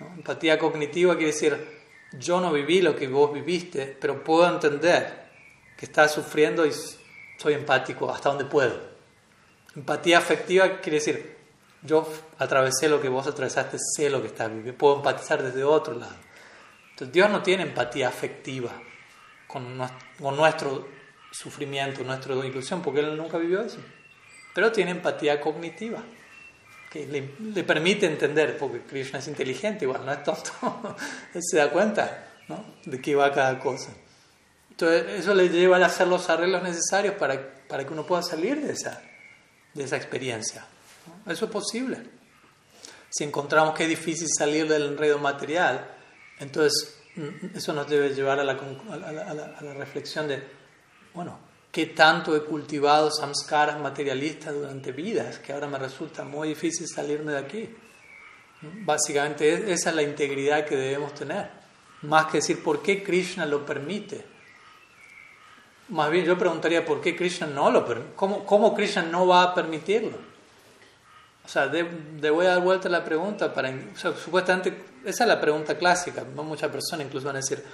Empatía cognitiva quiere decir, yo no viví lo que vos viviste, pero puedo entender que estás sufriendo y soy empático hasta donde puedo. Empatía afectiva quiere decir, yo atravesé lo que vos atravesaste, sé lo que estás viviendo, puedo empatizar desde otro lado. Entonces Dios no tiene empatía afectiva con nuestro, sufrimiento, nuestra ilusión, porque él nunca vivió eso. Pero tiene empatía cognitiva, que le, permite entender, porque Krishna es inteligente, igual no es tonto, él se da cuenta ¿no? de qué va cada cosa. Entonces, eso le lleva a hacer los arreglos necesarios para, para que uno pueda salir de esa, de esa experiencia. Eso es posible. Si encontramos que es difícil salir del enredo material, entonces mm, eso nos debe llevar a la, a la, reflexión de, bueno, ¿qué tanto he cultivado samskaras materialistas durante vidas que ahora me resulta muy difícil salirme de aquí? Básicamente esa es la integridad que debemos tener. Más que decir por qué Krishna lo permite. Más bien yo preguntaría por qué Krishna no lo permite. ¿Cómo, ¿Cómo, Krishna no va a permitirlo? O sea, de, voy a dar vuelta a la pregunta para... supuestamente esa es la pregunta clásica. Muchas personas incluso van a decir,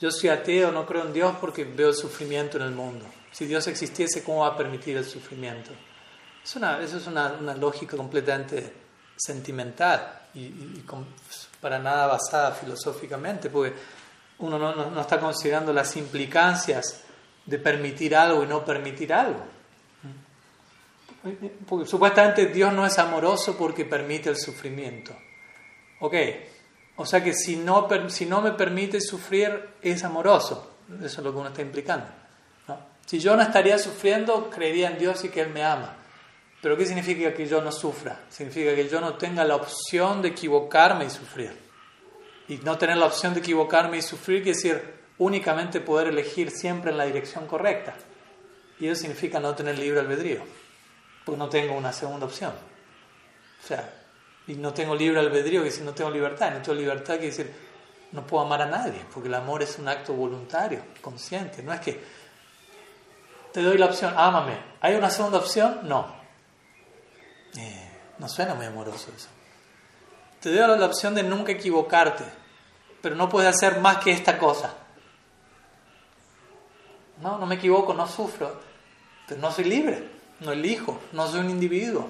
yo soy ateo, no creo en Dios porque veo el sufrimiento en el mundo. Si Dios existiese, ¿cómo va a permitir el sufrimiento? Es una, eso es una, lógica completamente sentimental y, para nada basada filosóficamente, porque uno no, está considerando las implicancias de permitir algo y no permitir algo. Porque supuestamente Dios no es amoroso porque permite el sufrimiento. Ok, o sea que si no, si no me permite sufrir, es amoroso. Eso es lo que uno está implicando. Si yo no estaría sufriendo, creería en Dios y que Él me ama. Pero ¿qué significa que yo no sufra? Significa que yo no tenga la opción de equivocarme y sufrir. Y no tener la opción de equivocarme y sufrir quiere decir únicamente poder elegir siempre en la dirección correcta. Y eso significa no tener libre albedrío, porque no tengo una segunda opción. O sea, y no tengo libre albedrío, que si no tengo libertad, no tengo libertad quiere decir no puedo amar a nadie, porque el amor es un acto voluntario, consciente. No es que te doy la opción, ámame. ¿Hay una segunda opción? No. Eh, no suena muy amoroso eso. Te doy la opción de nunca equivocarte, pero no puedes hacer más que esta cosa. No, no me equivoco, no sufro, pero no soy libre, no elijo, no soy un individuo.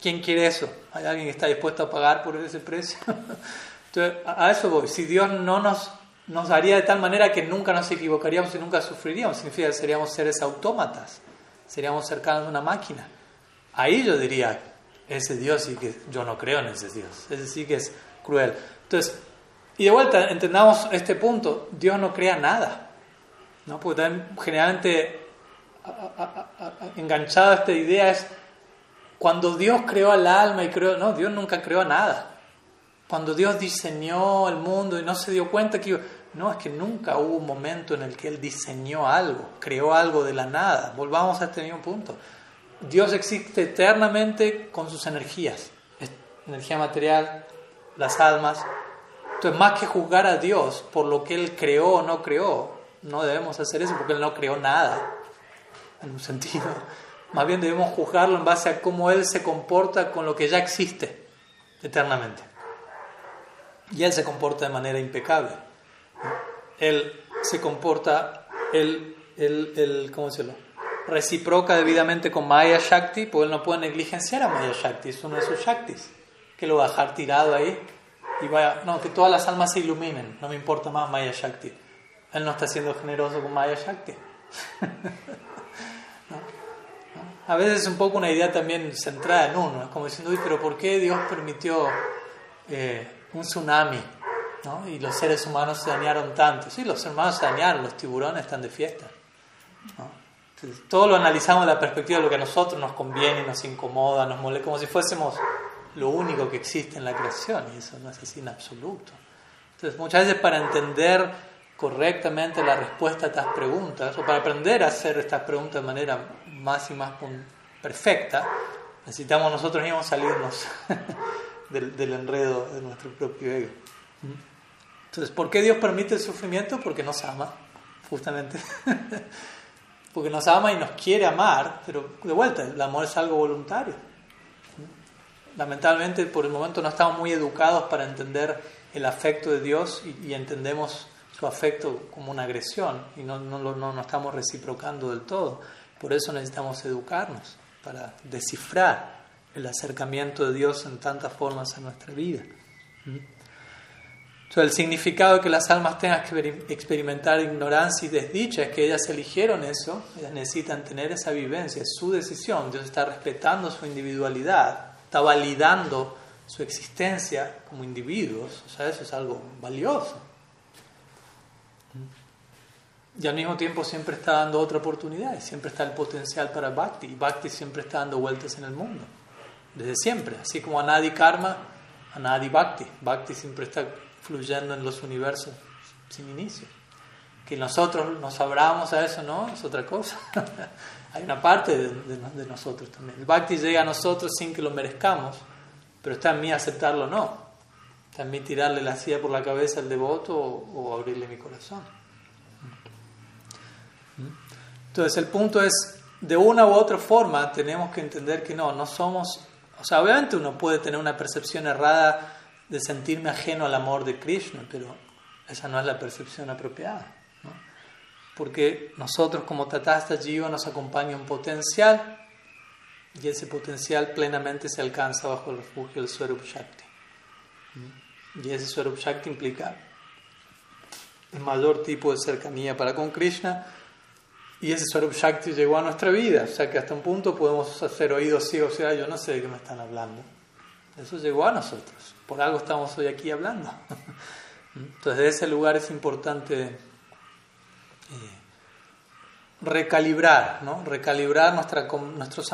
¿Quién quiere eso? ¿Hay alguien que está dispuesto a pagar por ese precio? Entonces, a eso voy. Si Dios no nos, nos haría de tal manera que nunca nos equivocaríamos y nunca sufriríamos, significa que seríamos seres autómatas, seríamos cercanos a una máquina. Ahí yo diría, ese Dios sí que yo no creo en ese Dios, ese sí que es cruel. Entonces, y de vuelta, entendamos este punto, Dios no crea nada, ¿no? porque también generalmente enganchado a esta idea es, cuando Dios creó al alma y creó, no, Dios nunca creó nada. Cuando Dios diseñó el mundo y no se dio cuenta que, no, es que nunca hubo un momento en el que Él diseñó algo, creó algo de la nada. Volvamos a este mismo punto. Dios existe eternamente con sus energías, energía material, las almas. Entonces, más que juzgar a Dios por lo que Él creó o no creó, no debemos hacer eso porque Él no creó nada, en un sentido. Más bien debemos juzgarlo en base a cómo Él se comporta con lo que ya existe eternamente. Y Él se comporta de manera impecable. Él se comporta, Él, él, él ¿cómo decirlo? reciproca debidamente con Maya Shakti, pues él no puede negligenciar a Maya Shakti, es uno de sus Shaktis, que lo va a dejar tirado ahí y vaya, no, que todas las almas se iluminen, no me importa más Maya Shakti. Él no está siendo generoso con Maya Shakti. A veces es un poco una idea también centrada en uno, como diciendo, uy, pero ¿por qué Dios permitió eh, un tsunami? ¿no? Y los seres humanos se dañaron tanto. Sí, los seres humanos se dañaron, los tiburones están de fiesta. ¿no? todo lo analizamos desde la perspectiva de lo que a nosotros nos conviene, nos incomoda, nos molesta, como si fuésemos lo único que existe en la creación, y eso no es así en absoluto. Entonces, muchas veces para entender correctamente la respuesta a estas preguntas, o para aprender a hacer estas preguntas de manera más y más perfecta, necesitamos nosotros mismos salirnos del, del enredo de nuestro propio ego. Entonces, ¿por qué Dios permite el sufrimiento? Porque nos ama, justamente. porque nos ama y nos quiere amar, pero de vuelta, el amor es algo voluntario. Lamentablemente por el momento no estamos muy educados para entender el afecto de Dios y, entendemos su afecto como una agresión y no, no, no, no estamos reciprocando del todo. Por eso necesitamos educarnos para descifrar el acercamiento de Dios en tantas formas en nuestra vida. El significado de que las almas tengan que experimentar ignorancia y desdicha es que ellas eligieron eso, ellas necesitan tener esa vivencia, es su decisión, Dios está respetando su individualidad, está validando su existencia como individuos, o sea, eso es algo valioso. y al mismo tiempo siempre está dando otra oportunidad, siempre está el potencial para Bhakti, y Bhakti siempre está dando vueltas en el mundo, desde siempre, así como Anadi Karma, Anadi Bhakti, Bhakti siempre está fluyendo en los universos sin inicio. Que nosotros nos abramos a eso, ¿no? Es otra cosa. Hay una parte de, nosotros también. El Bhakti llega a nosotros sin que lo merezcamos, pero está en mí aceptarlo o no. Está en mí tirarle la silla por la cabeza al devoto o abrirle mi corazón. Entonces el punto es, de una u otra forma tenemos que entender que no, no somos, o sea, obviamente uno puede tener una percepción errada de sentirme ajeno al amor de Krishna, pero esa no es la percepción apropiada. Porque nosotros como Tatasta Jiva nos acompaña un potencial y ese potencial plenamente se alcanza bajo el refugio del Swarup Shakti. Y ese Swarup Shakti implica el mayor tipo de cercanía para con Krishna y ese Swarup Shakti llegó a nuestra vida, o sea que hasta un punto podemos hacer oídos ciegos, o sea, yo no sé de qué me están hablando. Eso llegó a nosotros, por algo estamos hoy aquí hablando. Entonces, de ese lugar es importante eh, recalibrar, ¿no? Recalibrar nuestra, nuestro...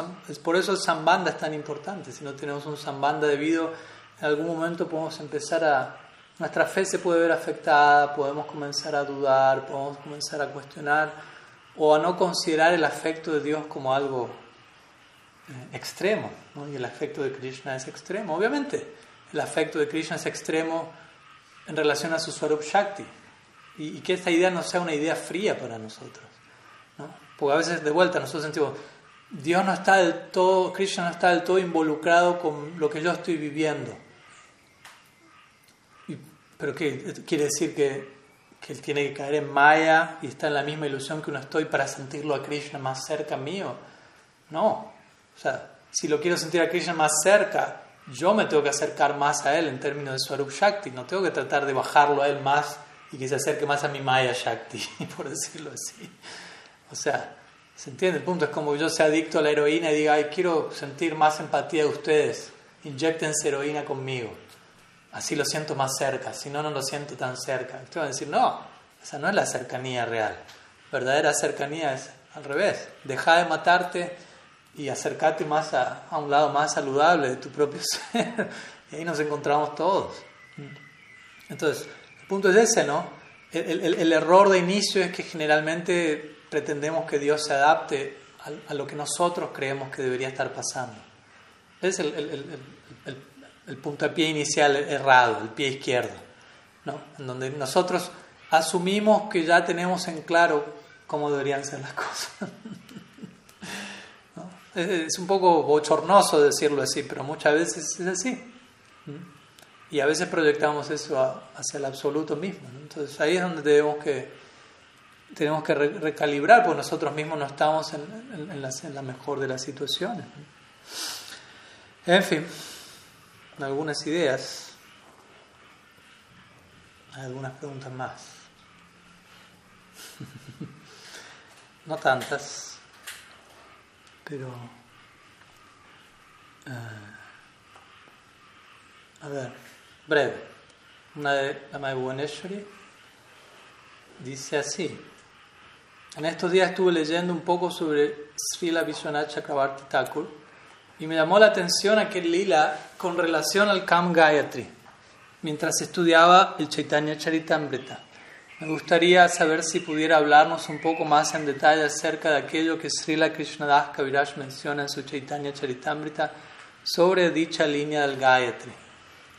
Por eso el Sambanda es tan importante. Si no tenemos un Sambanda debido, en algún momento podemos empezar a... Nuestra fe se puede ver afectada, podemos comenzar a dudar, podemos comenzar a cuestionar o a no considerar el afecto de Dios como algo eh, extremo. Y el afecto de Krishna es extremo. Obviamente, el afecto de Krishna es extremo en relación a su Swarup Shakti. Y, que esta idea no sea una idea fría para nosotros. ¿no? Porque a veces, de vuelta, nosotros sentimos, Dios no está del todo, Krishna no está del todo involucrado con lo que yo estoy viviendo. ¿Pero qué? ¿Quiere decir que que él tiene que caer en Maya y está en la misma ilusión que uno estoy para sentirlo a Krishna más cerca mío. No. O sea, si lo quiero sentir a Krishna más cerca, yo me tengo que acercar más a él en términos de Swarup Shakti. No tengo que tratar de bajarlo a él más y que se acerque más a mi Maya Shakti, por decirlo así. O sea, ¿se entiende? El punto es como yo sea adicto a la heroína y diga, ay, quiero sentir más empatía de ustedes. Inyectense heroína conmigo así lo siento más cerca, si no, no lo siento tan cerca. Usted va a decir, no, esa no es la cercanía real. Verdadera cercanía es al revés, deja de matarte y acercarte más a, un lado más saludable de tu propio ser. y ahí nos encontramos todos. Entonces, el punto es ese, ¿no? El, error de inicio es que generalmente pretendemos que Dios se adapte a, a lo que nosotros creemos que debería estar pasando. Es el, el puntapié inicial errado, el pie izquierdo, ¿no? en donde nosotros asumimos que ya tenemos en claro cómo deberían ser las cosas. Es un poco bochornoso decirlo así, pero muchas veces es así. Y a veces proyectamos eso hacia el absoluto mismo. Entonces ahí es donde tenemos que, tenemos que recalibrar, porque nosotros mismos no estamos en, la, en la mejor de las situaciones. En fin algunas ideas, algunas preguntas más. no tantas, pero... Eh, a ver, breve. Una de la Madre dice así. En estos días estuve leyendo un poco sobre Srila Vishwanath Chakrabarti Thakur y me llamó la atención aquel lila con relación al Kam Gayatri, mientras estudiaba el Chaitanya Charitamrita. Me gustaría saber si pudiera hablarnos un poco más en detalle acerca de aquello que Srila Krishnadas Kaviraj menciona en su Chaitanya Charitamrita sobre dicha línea del Gayatri.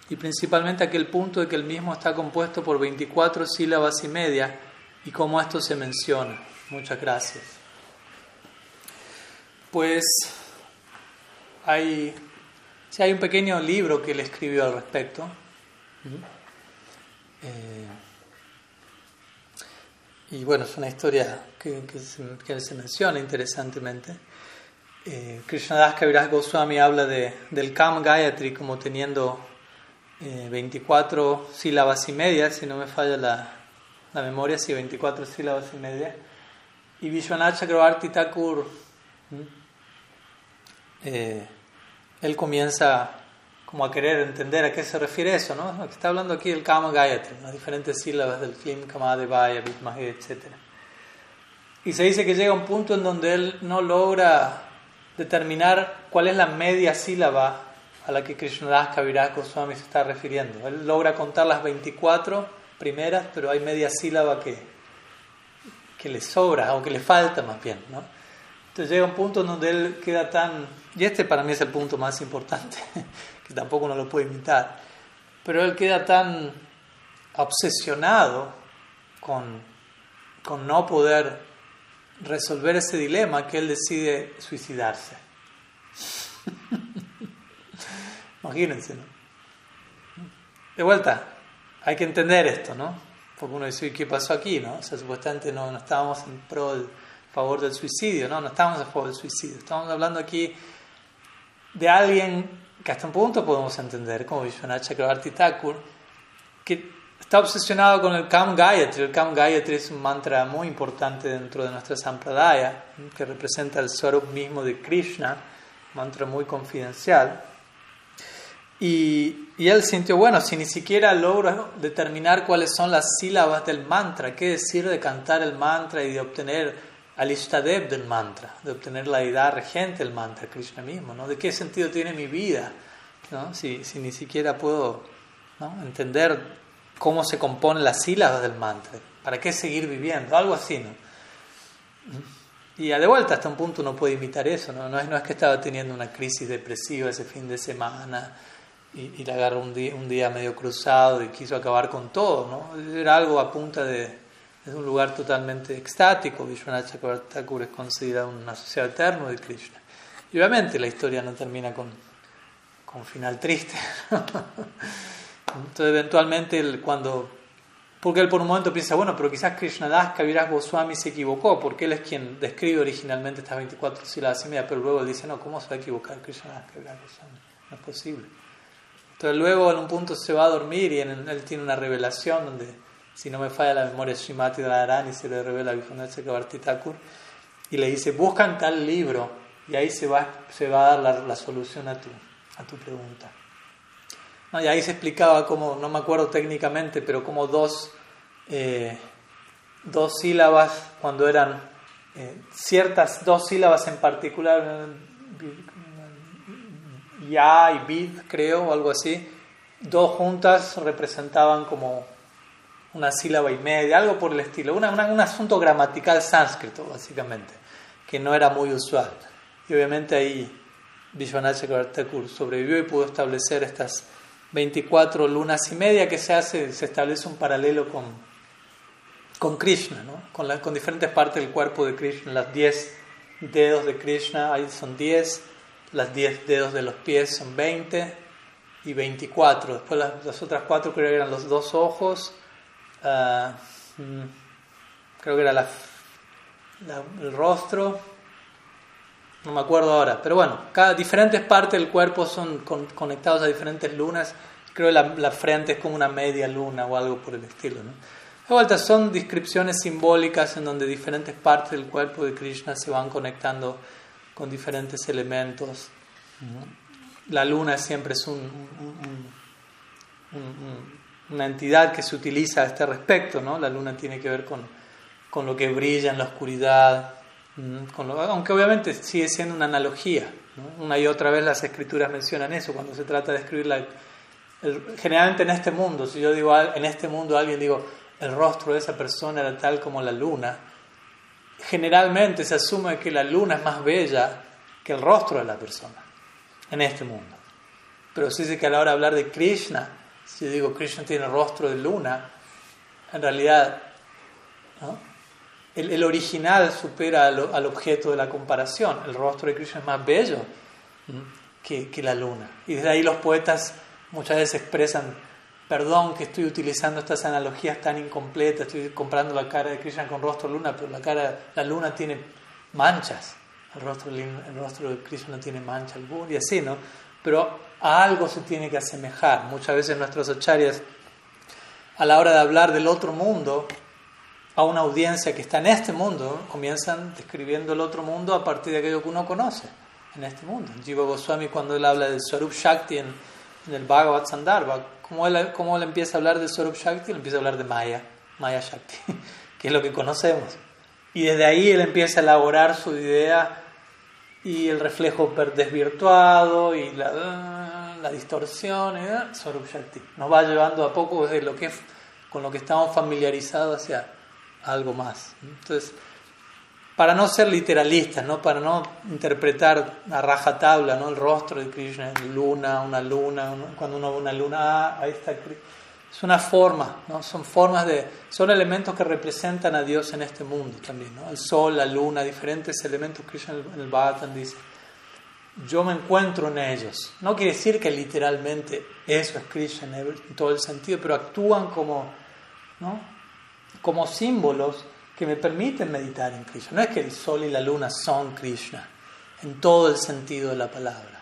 Y principalmente aquel punto de que el mismo está compuesto por 24 sílabas y media y cómo esto se menciona. Muchas gracias. Pues hay, hay un pequeño libro que él escribió al respecto. Eh, y bueno, es una historia que, que, se, menciona interesantemente. Eh, Krishnadas Kaviraj Goswami habla de, del Kam Gayatri como teniendo 24 eh, sílabas y media, si no me falla la, la memoria, sí, 24 sílabas y media. Y Vishwanath Chakrabarti Thakur eh, él comienza como a querer entender a qué se refiere eso, ¿no? Está hablando aquí del Kama Gayatri, las diferentes sílabas del Klim, Kamadevaya, Vidmahe, etc. Y se dice que llega un punto en donde él no logra determinar cuál es la media sílaba a la que Krishnadas Kaviraj Goswami se está refiriendo. Él logra contar las 24 primeras, pero hay media sílaba que, que le sobra o que le falta más bien. ¿no? Entonces llega un punto donde él queda tan, y este para mí es el punto más importante, que tampoco uno lo puede imitar, pero él queda tan obsesionado con, con no poder resolver ese dilema que él decide suicidarse. Imagínense, ¿no? De vuelta, hay que entender esto, ¿no? Porque uno dice, ¿qué pasó aquí, no? O sea, supuestamente no, no estábamos en pro del favor del suicidio, no, no estábamos a favor del suicidio. Estamos hablando aquí de alguien que hasta un punto podemos entender, como Vishwanath Chakrabarti Thakur, que está obsesionado con el Kam Gayatri. El Kam Gayatri es un mantra muy importante dentro de nuestra Sampradaya, que representa el Swarup mismo de Krishna, mantra muy confidencial. Y, y, él sintió, bueno, si ni siquiera logro determinar cuáles son las sílabas del mantra, qué decir de cantar el mantra y de obtener al Ishtadev del mantra, de obtener la idea regente del mantra, Krishna mismo, ¿no? ¿De qué sentido tiene mi vida? ¿no? Si, si ni siquiera puedo entender cómo se componen las sílabas del mantra, ¿para qué seguir viviendo? Algo así, ¿no? Y de vuelta, hasta un punto uno puede imitar eso, ¿no? No es, no es que estaba teniendo una crisis depresiva ese fin de semana y, le agarró un día, un día medio cruzado y quiso acabar con todo, ¿no? Era algo a punta de, es un lugar totalmente extático. Vishwanath Chakravarti es considerado un asociado eterno de Krishna. Y obviamente la historia no termina con, con final triste. Entonces, eventualmente, cuando. Porque él por un momento piensa, bueno, pero quizás Krishnadas Kaviraj Goswami se equivocó, porque él es quien describe originalmente estas 24 sílabas y media, pero luego él dice, no, ¿cómo se va a equivocar Krishnadas Kaviraj Goswami? No es posible. Entonces luego en un punto se va a dormir y él tiene una revelación donde, si no me falla la memoria, Srimati Radharani se le revela a Vishwanath Chakrabarti Thakur y le dice, buscan tal libro y ahí se va, se va a dar la, la solución a tu, a tu pregunta. y ahí se explicaba cómo, no me acuerdo técnicamente, pero como dos, eh, dos sílabas, cuando eran eh, ciertas dos sílabas en particular, ya y bid, creo, o algo así, dos juntas representaban como una sílaba y media, algo por el estilo, una, un asunto gramatical sánscrito, básicamente, que no era muy usual. Y obviamente ahí Vishwanath Chakravarti sobrevivió y pudo establecer estas 24 lunas y media que se hace, se establece un paralelo con, con Krishna, ¿no? con, la, con diferentes partes del cuerpo de Krishna, las 10 dedos de Krishna, ahí son 10 las 10 dedos de los pies son 20 y 24. Después las, otras cuatro que eran los dos ojos, uh, creo que era la, el rostro, no me acuerdo ahora, pero bueno, cada diferentes partes del cuerpo son con, conectados a diferentes lunas. Creo que la, la, frente es como una media luna o algo por el estilo. ¿no? De vuelta, son descripciones simbólicas en donde diferentes partes del cuerpo de Krishna se van conectando con diferentes elementos. La luna siempre es un, una entidad que se utiliza a este respecto, ¿no? La luna tiene que ver con, con lo que brilla en la oscuridad, con aunque obviamente sigue siendo una analogía. Una y otra vez las escrituras mencionan eso cuando se trata de escribir la, generalmente en este mundo, si yo digo en este mundo alguien digo el rostro de esa persona era tal como la luna, generalmente se asume que la luna es más bella que el rostro de la persona en este mundo. Pero se dice que a la hora de hablar de Krishna, si yo digo Krishna tiene rostro de luna, en realidad el, original supera al, objeto de la comparación. El rostro de Krishna es más bello que, la luna. Y desde ahí los poetas muchas veces expresan Perdón que estoy utilizando estas analogías tan incompletas, estoy comparando la cara de Krishna con rostro luna, pero la cara, la luna tiene manchas, el rostro, el rostro de Krishna no tiene mancha alguna, y así, ¿no? Pero a algo se tiene que asemejar. Muchas veces nuestros acharyas, a la hora de hablar del otro mundo, a una audiencia que está en este mundo, comienzan describiendo el otro mundo a partir de aquello que uno conoce en este mundo. Jiva Goswami, cuando él habla del Swarup Shakti en, el Bhagavad Sandarbha, como él, como empieza a hablar de Swarup Shakti, él empieza a hablar de Maya, Maya Shakti, que es lo que conocemos. Y desde ahí él empieza a elaborar su idea y el reflejo desvirtuado y la, la distorsión, ¿eh? Nos va llevando a poco desde lo que con lo que estamos familiarizados hacia algo más. Entonces, para no ser literalistas, ¿no? para no interpretar a rajatabla ¿no? el rostro de Krishna, luna, una luna, cuando uno ve una luna, ah, ahí está Es una forma, ¿no? son formas de, son elementos que representan a Dios en este mundo también, ¿no? el sol, la luna, diferentes elementos. Krishna en el Bhagavatam dice, yo me encuentro en ellos. No quiere decir que literalmente eso es Krishna en todo el sentido, pero actúan como, ¿no? como símbolos que me permiten meditar en Krishna. No es que el sol y la luna son Krishna, en todo el sentido de la palabra.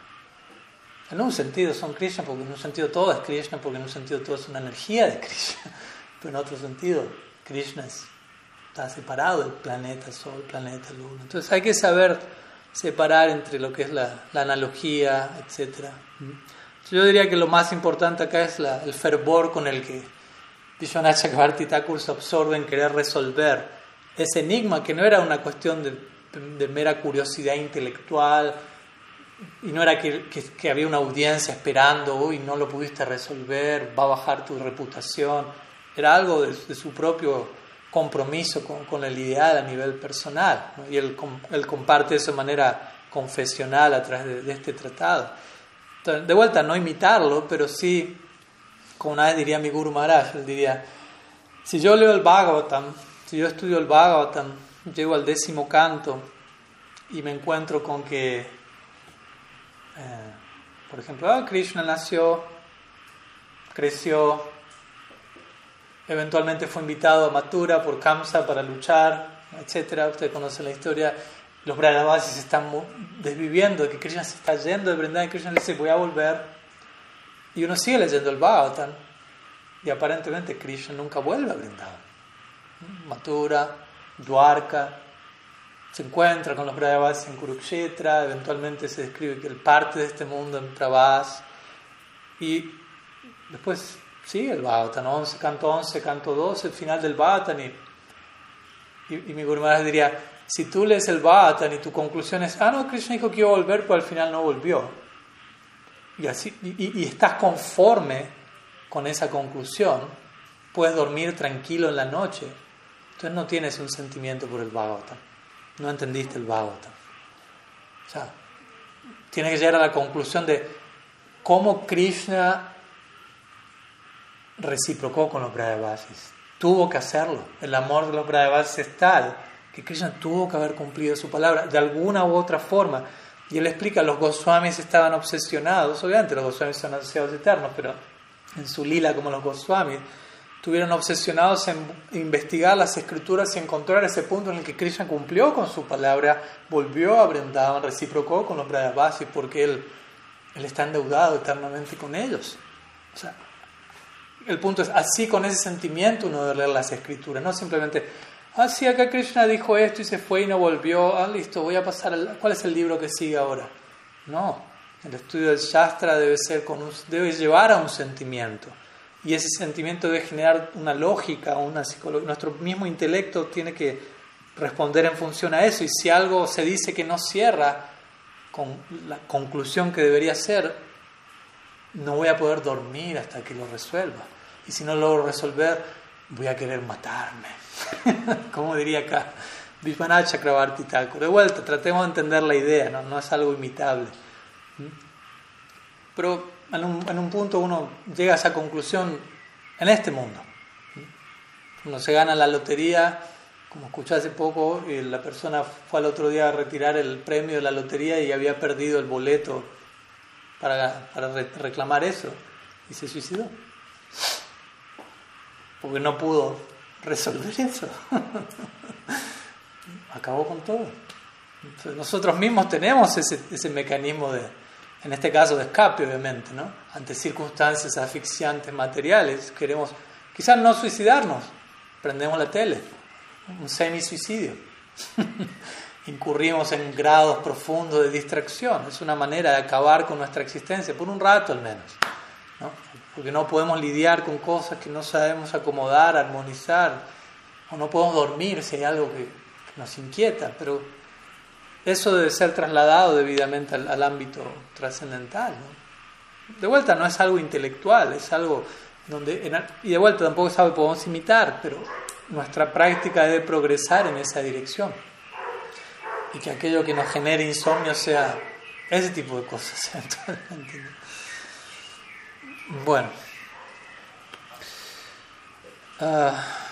En un sentido son Krishna, porque en un sentido todo es Krishna, porque en un sentido todo es una energía de Krishna. Pero en otro sentido, Krishna está separado del planeta Sol, planeta Luna. Entonces hay que saber separar entre lo que es la, analogía, etc. Yo diría que lo más importante acá es el fervor con el que Vishwanath Chakrabarti Thakur se absorbe en querer resolver ese enigma que no era una cuestión de, mera curiosidad intelectual y no era que, había una audiencia esperando, uy, no lo pudiste resolver, va a bajar tu reputación, era algo de, su propio compromiso con, el ideal a nivel personal y él, comparte eso de manera confesional a través de, este tratado. de vuelta, no imitarlo, pero sí, como una vez diría mi Guru Maharaj, él diría, si yo leo el Bhagavatam, si yo estudio el Bhagavatam, llego al décimo canto y me encuentro con que, por ejemplo, ah, Krishna nació, creció, eventualmente fue invitado a Mathura por Kamsa para luchar, etc. Ustedes conocen la historia. Los Brahmavasis se están desviviendo, que Krishna se está yendo de Vrindavan y Krishna le dice, voy a volver. Y uno sigue leyendo el Bhagavatam y aparentemente Krishna nunca vuelve a Vrindavan. Mathura, Dwarka, se encuentra con los Brayavas en Kurukshetra, eventualmente se describe que él parte de este mundo en Prabhas, y después sigue el Bhagavatam, 11, canto 11, canto 12, el final del Bhagavatam, y, mi Guru diría, si tú lees el Bhagavatam y tu conclusión es, ah, no, Krishna dijo que iba a volver, pero al final no volvió, y, así, y, y estás conforme con esa conclusión, puedes dormir tranquilo en la noche, entonces no tienes un sentimiento por el Bhagavatam. No entendiste el Bhagavatam. O sea, tienes que llegar a la conclusión de cómo Krishna reciprocó con los Brahmavasis. Tuvo que hacerlo. El amor de los Brahmavasis es tal que Krishna tuvo que haber cumplido su palabra de alguna u otra forma. Y él explica, los Goswamis estaban obsesionados, obviamente los Goswamis son ansiados eternos, pero en su lila como los Goswamis, estuvieron obsesionados en investigar las escrituras y encontrar ese punto en el que Krishna cumplió con su palabra, volvió a Brindavan, reciprocó con los Brahmavasis porque él, él está endeudado eternamente con ellos. O sea, el punto es, así con ese sentimiento uno debe leer las escrituras, no simplemente, ah, acá Krishna dijo esto y se fue y no volvió, ah, listo, voy a pasar, al, ¿cuál es el libro que sigue ahora? No, el estudio del Shastra debe, ser con debe llevar a un sentimiento y ese sentimiento debe generar una lógica, una psicología. Nuestro mismo intelecto tiene que responder en función a eso y si algo se dice que no cierra con la conclusión que debería ser, no voy a poder dormir hasta que lo resuelva. Y si no logro resolver, voy a querer matarme. Como diría acá Vishwanath Chakrabarti Thakur. De vuelta, tratemos de entender la idea, no, no es algo imitable. ¿Mm? Pero en un, punto uno llega a esa conclusión en este mundo. Uno se gana la lotería, como escuché hace poco, y la persona fue al otro día a retirar el premio de la lotería y había perdido el boleto para, para reclamar eso y se suicidó. Porque no pudo resolver eso. Acabó con todo. nosotros mismos tenemos ese, ese mecanismo de, en este caso de escape, obviamente, ¿no? ante circunstancias asfixiantes materiales, queremos quizás no suicidarnos, prendemos la tele, un semi-suicidio. Incurrimos en grados profundos de distracción, es una manera de acabar con nuestra existencia, por un rato al menos, ¿no? porque no podemos lidiar con cosas que no sabemos acomodar, armonizar, o no podemos dormir si hay algo que, nos inquieta, pero eso debe ser trasladado debidamente al, ámbito trascendental. De vuelta no es algo intelectual, es algo donde, y de vuelta tampoco es algo podemos imitar, pero nuestra práctica debe progresar en esa dirección. Y que aquello que nos genere insomnio sea ese tipo de cosas. bueno. Ah.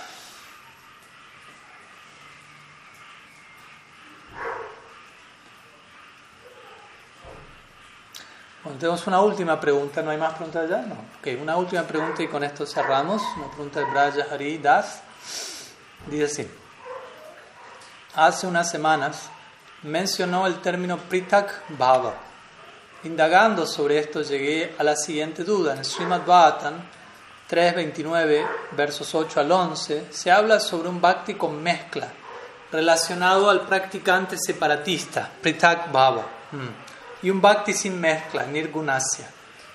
Bueno, tenemos una última pregunta, ¿no hay más preguntas ya? No. Ok, una última pregunta y con esto cerramos. Una pregunta de Braja Hari Das. Dice así. Hace unas semanas mencionó el término Pritak Bhava. Indagando sobre esto llegué a la siguiente duda. En Srimad Bhattan 3.29, versos 8 al 11, se habla sobre un bhakti con mezcla relacionado al practicante separatista, Pritak Bhava. Mm y un bhakti sin mezcla, nirgunasya.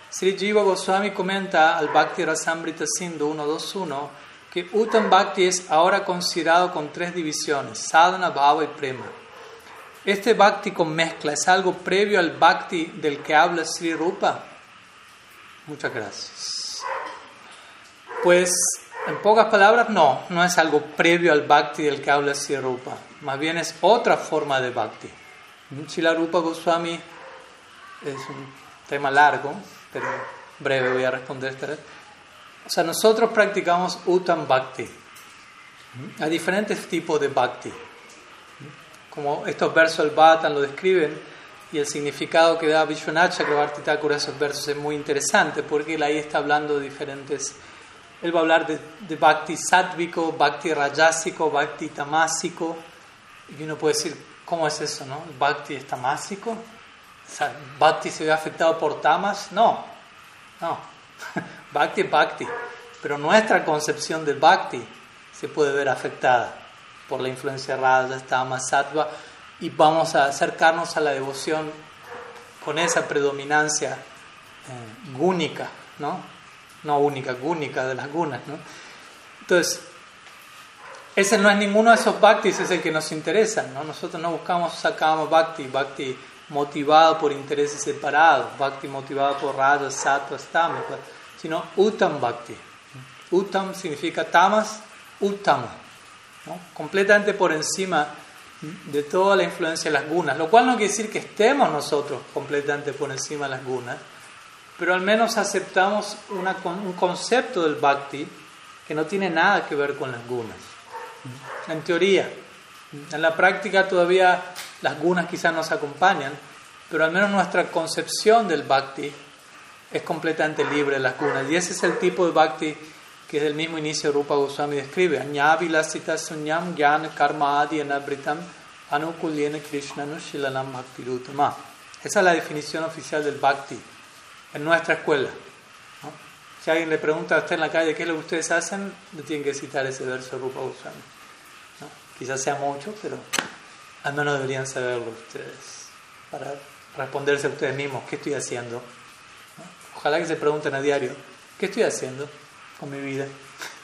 Sri Jiva Goswami comenta al Bhakti Rasamrita Sindhu 1.2.1 que Uttam Bhakti es ahora considerado con tres divisiones, sadhana, bhava y prema. Este Bhakti con mezcla es algo previo al Bhakti del que habla Sri Rupa. Muchas gracias. Pues, en pocas palabras, no, no es algo previo al Bhakti del que habla Sri Rupa. Más bien es otra forma de Bhakti. Srila Rupa Goswami es un tema largo, pero breve voy a responder esta vez. O sea, nosotros practicamos Uttam Bhakti. Hay diferentes tipos de Bhakti. Como estos versos del Bhattan lo describen, y el significado que da Vishwanath Chakrabarti Thakur a esos versos es muy interesante, porque él ahí está hablando de diferentes. Él va a hablar de, de Bhakti sátvico, Bhakti rajasico, Bhakti tamásico. Y uno puede decir, ¿cómo es eso, no? ¿Bhakti es tamásico? ¿Bhakti se ve afectado por tamas? No, no. Bhakti es Bhakti. Pero nuestra concepción de Bhakti se puede ver afectada por la influencia Raja, Tama, Sattva y vamos a acercarnos a la devoción con esa predominancia eh, gúnica, ¿no? No única, gúnica de las gunas, ¿no? Entonces, ese no es ninguno de esos bhaktis, es el que nos interesa, ¿no? Nosotros no buscamos, sacamos bhakti, bhakti motivado por intereses separados, bhakti motivado por rajas, sattvas, tamas, sino uttam bhakti. Uttam significa tamas, uttam, completamente por encima de toda la influencia de las gunas, lo cual no quiere decir que estemos nosotros completamente por encima de las gunas, pero al menos aceptamos un concepto del bhakti que no tiene nada que ver con las gunas. En teoría, en la práctica todavía las gunas quizás nos acompañan, pero al menos nuestra concepción del bhakti es completamente libre de las gunas. Y ese es el tipo de bhakti que desde el mismo inicio Rupa Goswami describe. Sunyam karma anabritam anukulyena krishna. Esa es la definición oficial del bhakti en nuestra escuela. Si alguien le pregunta a usted en la calle qué es lo que ustedes hacen, le tienen que citar ese verso de Rupa Goswami. Quizás sea mucho, pero al menos deberían saberlo ustedes para responderse a ustedes mismos qué estoy haciendo. Ojalá que se pregunten a diario, ¿qué estoy haciendo con mi vida?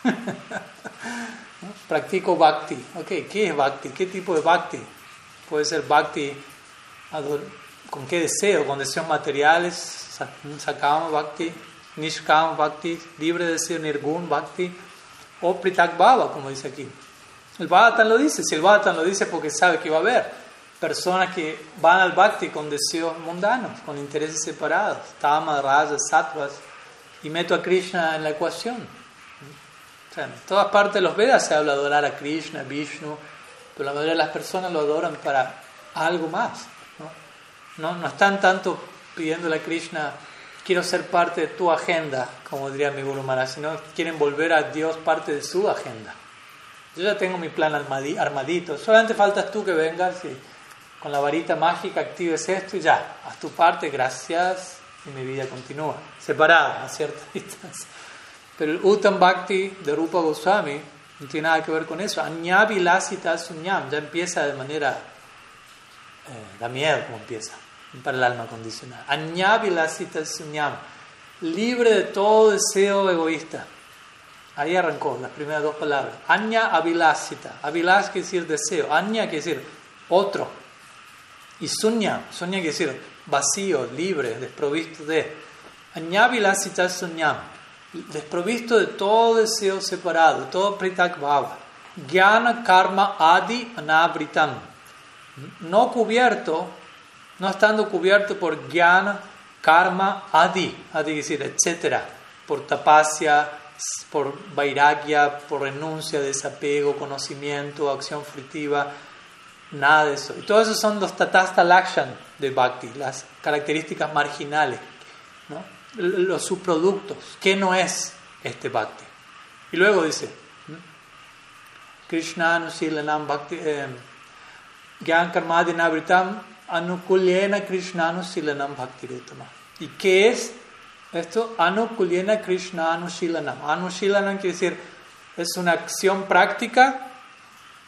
Practico bhakti. ¿qué es bhakti? ¿Qué tipo de bhakti? Puede ser bhakti con qué deseo, con deseos materiales, sakama bhakti, nishkama bhakti, libre deseo nirgun bhakti, o pritak bhava, como dice aquí. El Bhagavatam lo dice, si el Bhagavatam lo dice porque sabe que va a haber personas que van al Bhakti con deseos mundanos, con intereses separados, Tama, Raja, Sattvas, y meto a Krishna en la ecuación. en todas partes de los Vedas se habla de adorar a Krishna, Vishnu, pero la mayoría de las personas lo adoran para algo más. No, no, no están tanto pidiéndole a Krishna, quiero ser parte de tu agenda, como diría mi Guru Maharaj, sino quieren volver a Dios parte de su agenda. Yo ya tengo mi plan armadito. Solamente faltas tú que vengas y con la varita mágica actives esto y ya, haz tu parte, gracias, y mi vida continúa. Separada a cierta distancia. Pero el Uttam Bhakti de Rupa Goswami no tiene nada que ver con eso. Lasita Sunyam ya empieza de manera. Eh, da miedo como empieza para el alma condicionada. Lasita Sunyam, libre de todo deseo egoísta. Ahí arrancó las primeras dos palabras. Anya avilasita. Avilas quiere decir deseo. Anya quiere decir otro. Y sunya. Sunya quiere decir vacío, libre, desprovisto de. Anya avilasita sunyam. Desprovisto de todo deseo separado, todo pritak bhava. Jnana karma adi anabritam. No cubierto, no estando cubierto por jnana, karma adi. Adi quiere decir etcétera. Por tapasya por vairagya, por renuncia, desapego, conocimiento, acción fructiva, nada de eso. Y todo eso son los tatasta lakshan de bhakti, las características marginales, ¿no? los subproductos. ¿Qué no es este bhakti? Y luego dice, Krishna anusilanam bhakti, gyan karmadinabritam anukulyena Krishna anusilanam bhakti ¿Y qué es esto, Anukulyena Krishna Anushilanam. Anushilanam quiere decir, es una acción práctica,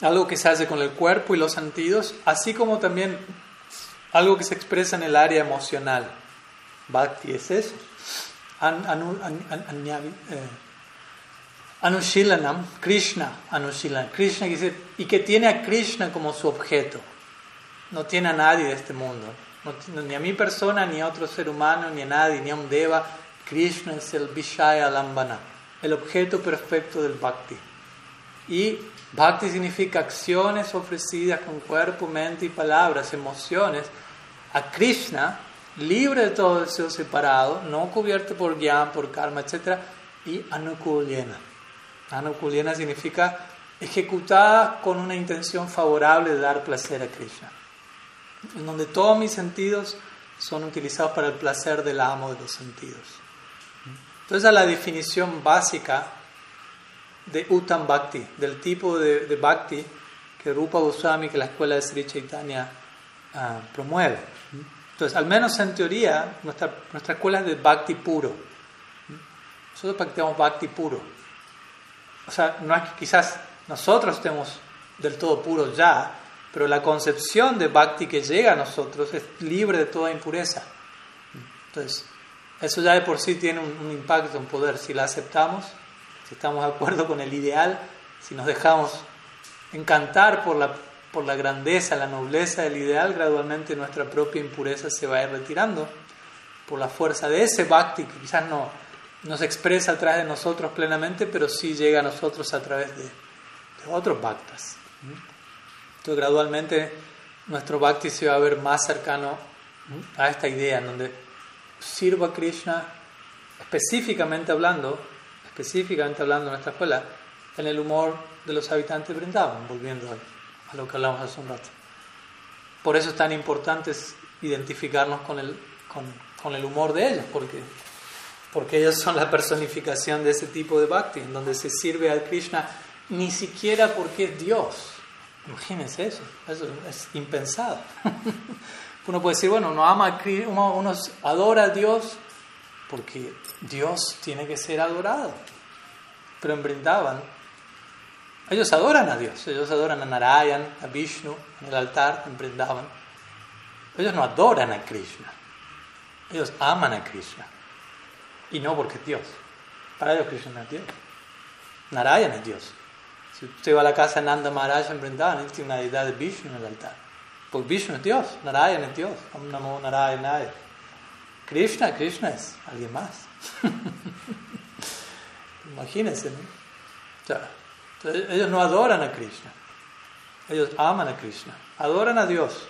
algo que se hace con el cuerpo y los sentidos, así como también algo que se expresa en el área emocional. Bhakti es eso. Eh, Anushilanam, Krishna, Anushilanam. Krishna quiere decir, y que tiene a Krishna como su objeto. No tiene a nadie de este mundo ni a mi persona, ni a otro ser humano, ni a nadie, ni a un deva. Krishna es el Vishaya Lambana, el objeto perfecto del Bhakti. Y Bhakti significa acciones ofrecidas con cuerpo, mente y palabras, emociones, a Krishna, libre de todo deseo separado, no cubierto por gyan, por karma, etc. Y anukulyena. Anukulyena significa ejecutada con una intención favorable de dar placer a Krishna en donde todos mis sentidos son utilizados para el placer del amo de los sentidos. Entonces, la definición básica de Uttam Bhakti, del tipo de, Bhakti que Rupa Goswami, que la escuela de Sri Chaitanya ah, promueve. Entonces, al menos en teoría, nuestra, nuestra escuela es de Bhakti puro. Nosotros practicamos Bhakti puro. O sea, no es que quizás nosotros estemos del todo puros ya, pero la concepción de bhakti que llega a nosotros es libre de toda impureza. Entonces, eso ya de por sí tiene un, impacto, un poder. Si la aceptamos, si estamos de acuerdo con el ideal, si nos dejamos encantar por la, por la grandeza, la nobleza del ideal, gradualmente nuestra propia impureza se va a ir retirando por la fuerza de ese bhakti que quizás no, se expresa a través de nosotros plenamente, pero sí llega a nosotros a través de otros bhaktas gradualmente nuestro bhakti se va a ver más cercano a esta idea, en donde sirva a Krishna, específicamente hablando, específicamente hablando en nuestra escuela, en el humor de los habitantes de Vrindavan, volviendo a, lo que hablamos hace un rato. Por eso es tan importante identificarnos con el, con, con el humor de ellos, porque, porque ellos son la personificación de ese tipo de bhakti, en donde se sirve a Krishna ni siquiera porque es Dios Imagínense eso, eso es impensado. Uno puede decir, bueno, uno ama uno, uno adora a Dios porque Dios tiene que ser adorado. Pero en Brindavan, ellos adoran a Dios, ellos adoran a Narayan, a Vishnu en el altar en Brindavan. Ellos no adoran a Krishna, ellos aman a Krishna. Y no porque es Dios. Para ellos Krishna es Dios. Narayan es Dios. Si usted va a la casa de Nanda Maharaj en Vrindavan, él tiene una deidad de Vishnu en el altar. Porque Vishnu es Dios, Narayana es Dios, Namo Narayana. Krishna, Krishna es alguien más. Imagínense, ¿no? ellos no adoran a Krishna, ellos aman a Krishna, adoran a Dios.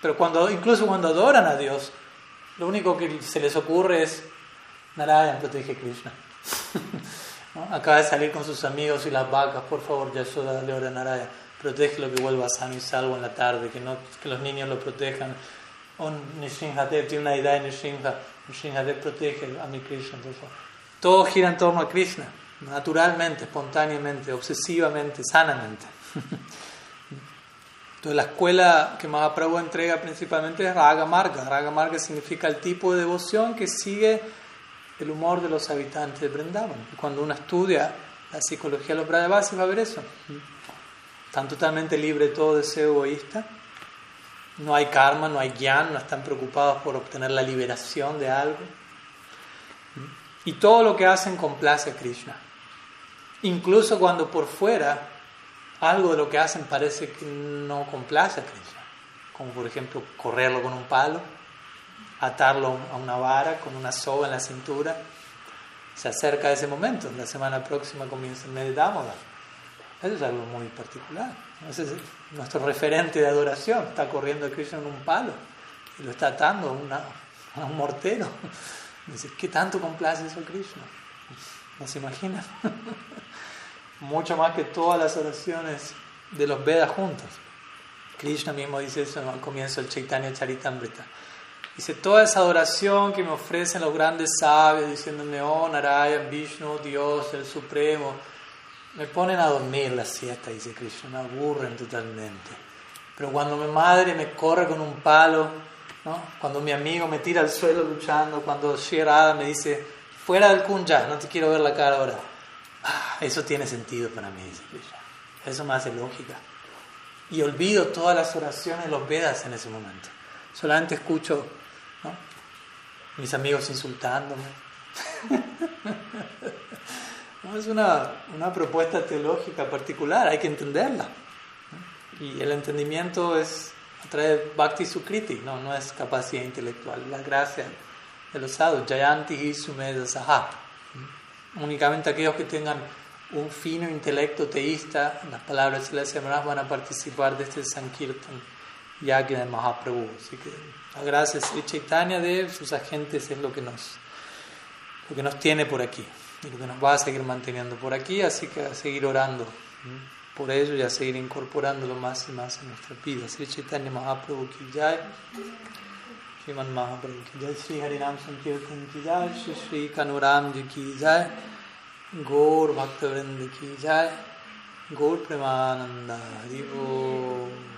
Pero cuando, incluso cuando adoran a Dios, lo único que se les ocurre es Narayana, protege Krishna. Acaba de salir con sus amigos y las vacas, por favor, Yashoda le a protégelo que vuelva sano y salvo en la tarde, que, no, que los niños lo protejan. O Nishinhadev tiene una idea de protege a mi Krishna, por favor. Todo gira en torno a Krishna, naturalmente, espontáneamente, obsesivamente, sanamente. Entonces la escuela que Mahaprabhu entrega principalmente es Raga Marga. Marga significa el tipo de devoción que sigue el humor de los habitantes de Brindavan. Cuando uno estudia la psicología de los Brajavasis va a ver eso. Están totalmente libres de todo deseo egoísta. No hay karma, no hay gyan, no están preocupados por obtener la liberación de algo. Y todo lo que hacen complace a Krishna. incluso cuando por fuera algo de lo que hacen parece que no complace a Krishna, como por ejemplo correrlo con un palo, atarlo a una vara con una soga en la cintura. Se acerca ese momento, la semana próxima comienza el mes Eso es algo muy particular. Nuestro referente de adoración, está corriendo a Krishna en un palo y lo está atando a, a un mortero. Dice, ¿qué tanto complace eso a Krishna? ¿No se imaginan? Mucho más que todas las oraciones de los Vedas juntos. Krishna mismo dice eso al comienzo del Chaitanya Charitamrita. Dice, toda esa adoración que me ofrecen los grandes sabios, diciéndome, oh Narayana, Vishnu, Dios, el Supremo, me ponen a dormir la siesta, dice Krishna, me aburren totalmente. Pero cuando mi madre me corre con un palo, ¿no? cuando mi amigo me tira al suelo luchando, cuando Shirada me dice, fuera del kunja, no te quiero ver la cara ahora. Ah, eso tiene sentido para mí, dice Krishna. Eso me hace lógica. Y olvido todas las oraciones los Vedas en ese momento. Solamente escucho mis amigos insultándome. es una, una, propuesta teológica particular, hay que entenderla. Y el entendimiento es trae bhakti sukriti, no, no es capacidad intelectual, la gracia de los sadhus, jayanti y sumeda saha. Únicamente aquellos que tengan un fino intelecto teísta, las palabras de la van a participar de este Sankirtan Yagya de Mahaprabhu. Así Ah, La gracia de Chaitanya de sus agentes es lo que nos, lo que nos tiene por aquí y lo que nos va a seguir manteniendo por aquí, así que a seguir orando por ello y a seguir incorporándolo más y más en nuestra vida. Sri Chaitanya Mahaprabhu ki jai, Sriman Mahaprabhu ki jai, Sri Harinam Sankirtan ki Sri Sri Kanuram ji ki jai, Gaur Bhaktavrind ki Gaur Premananda Haribo.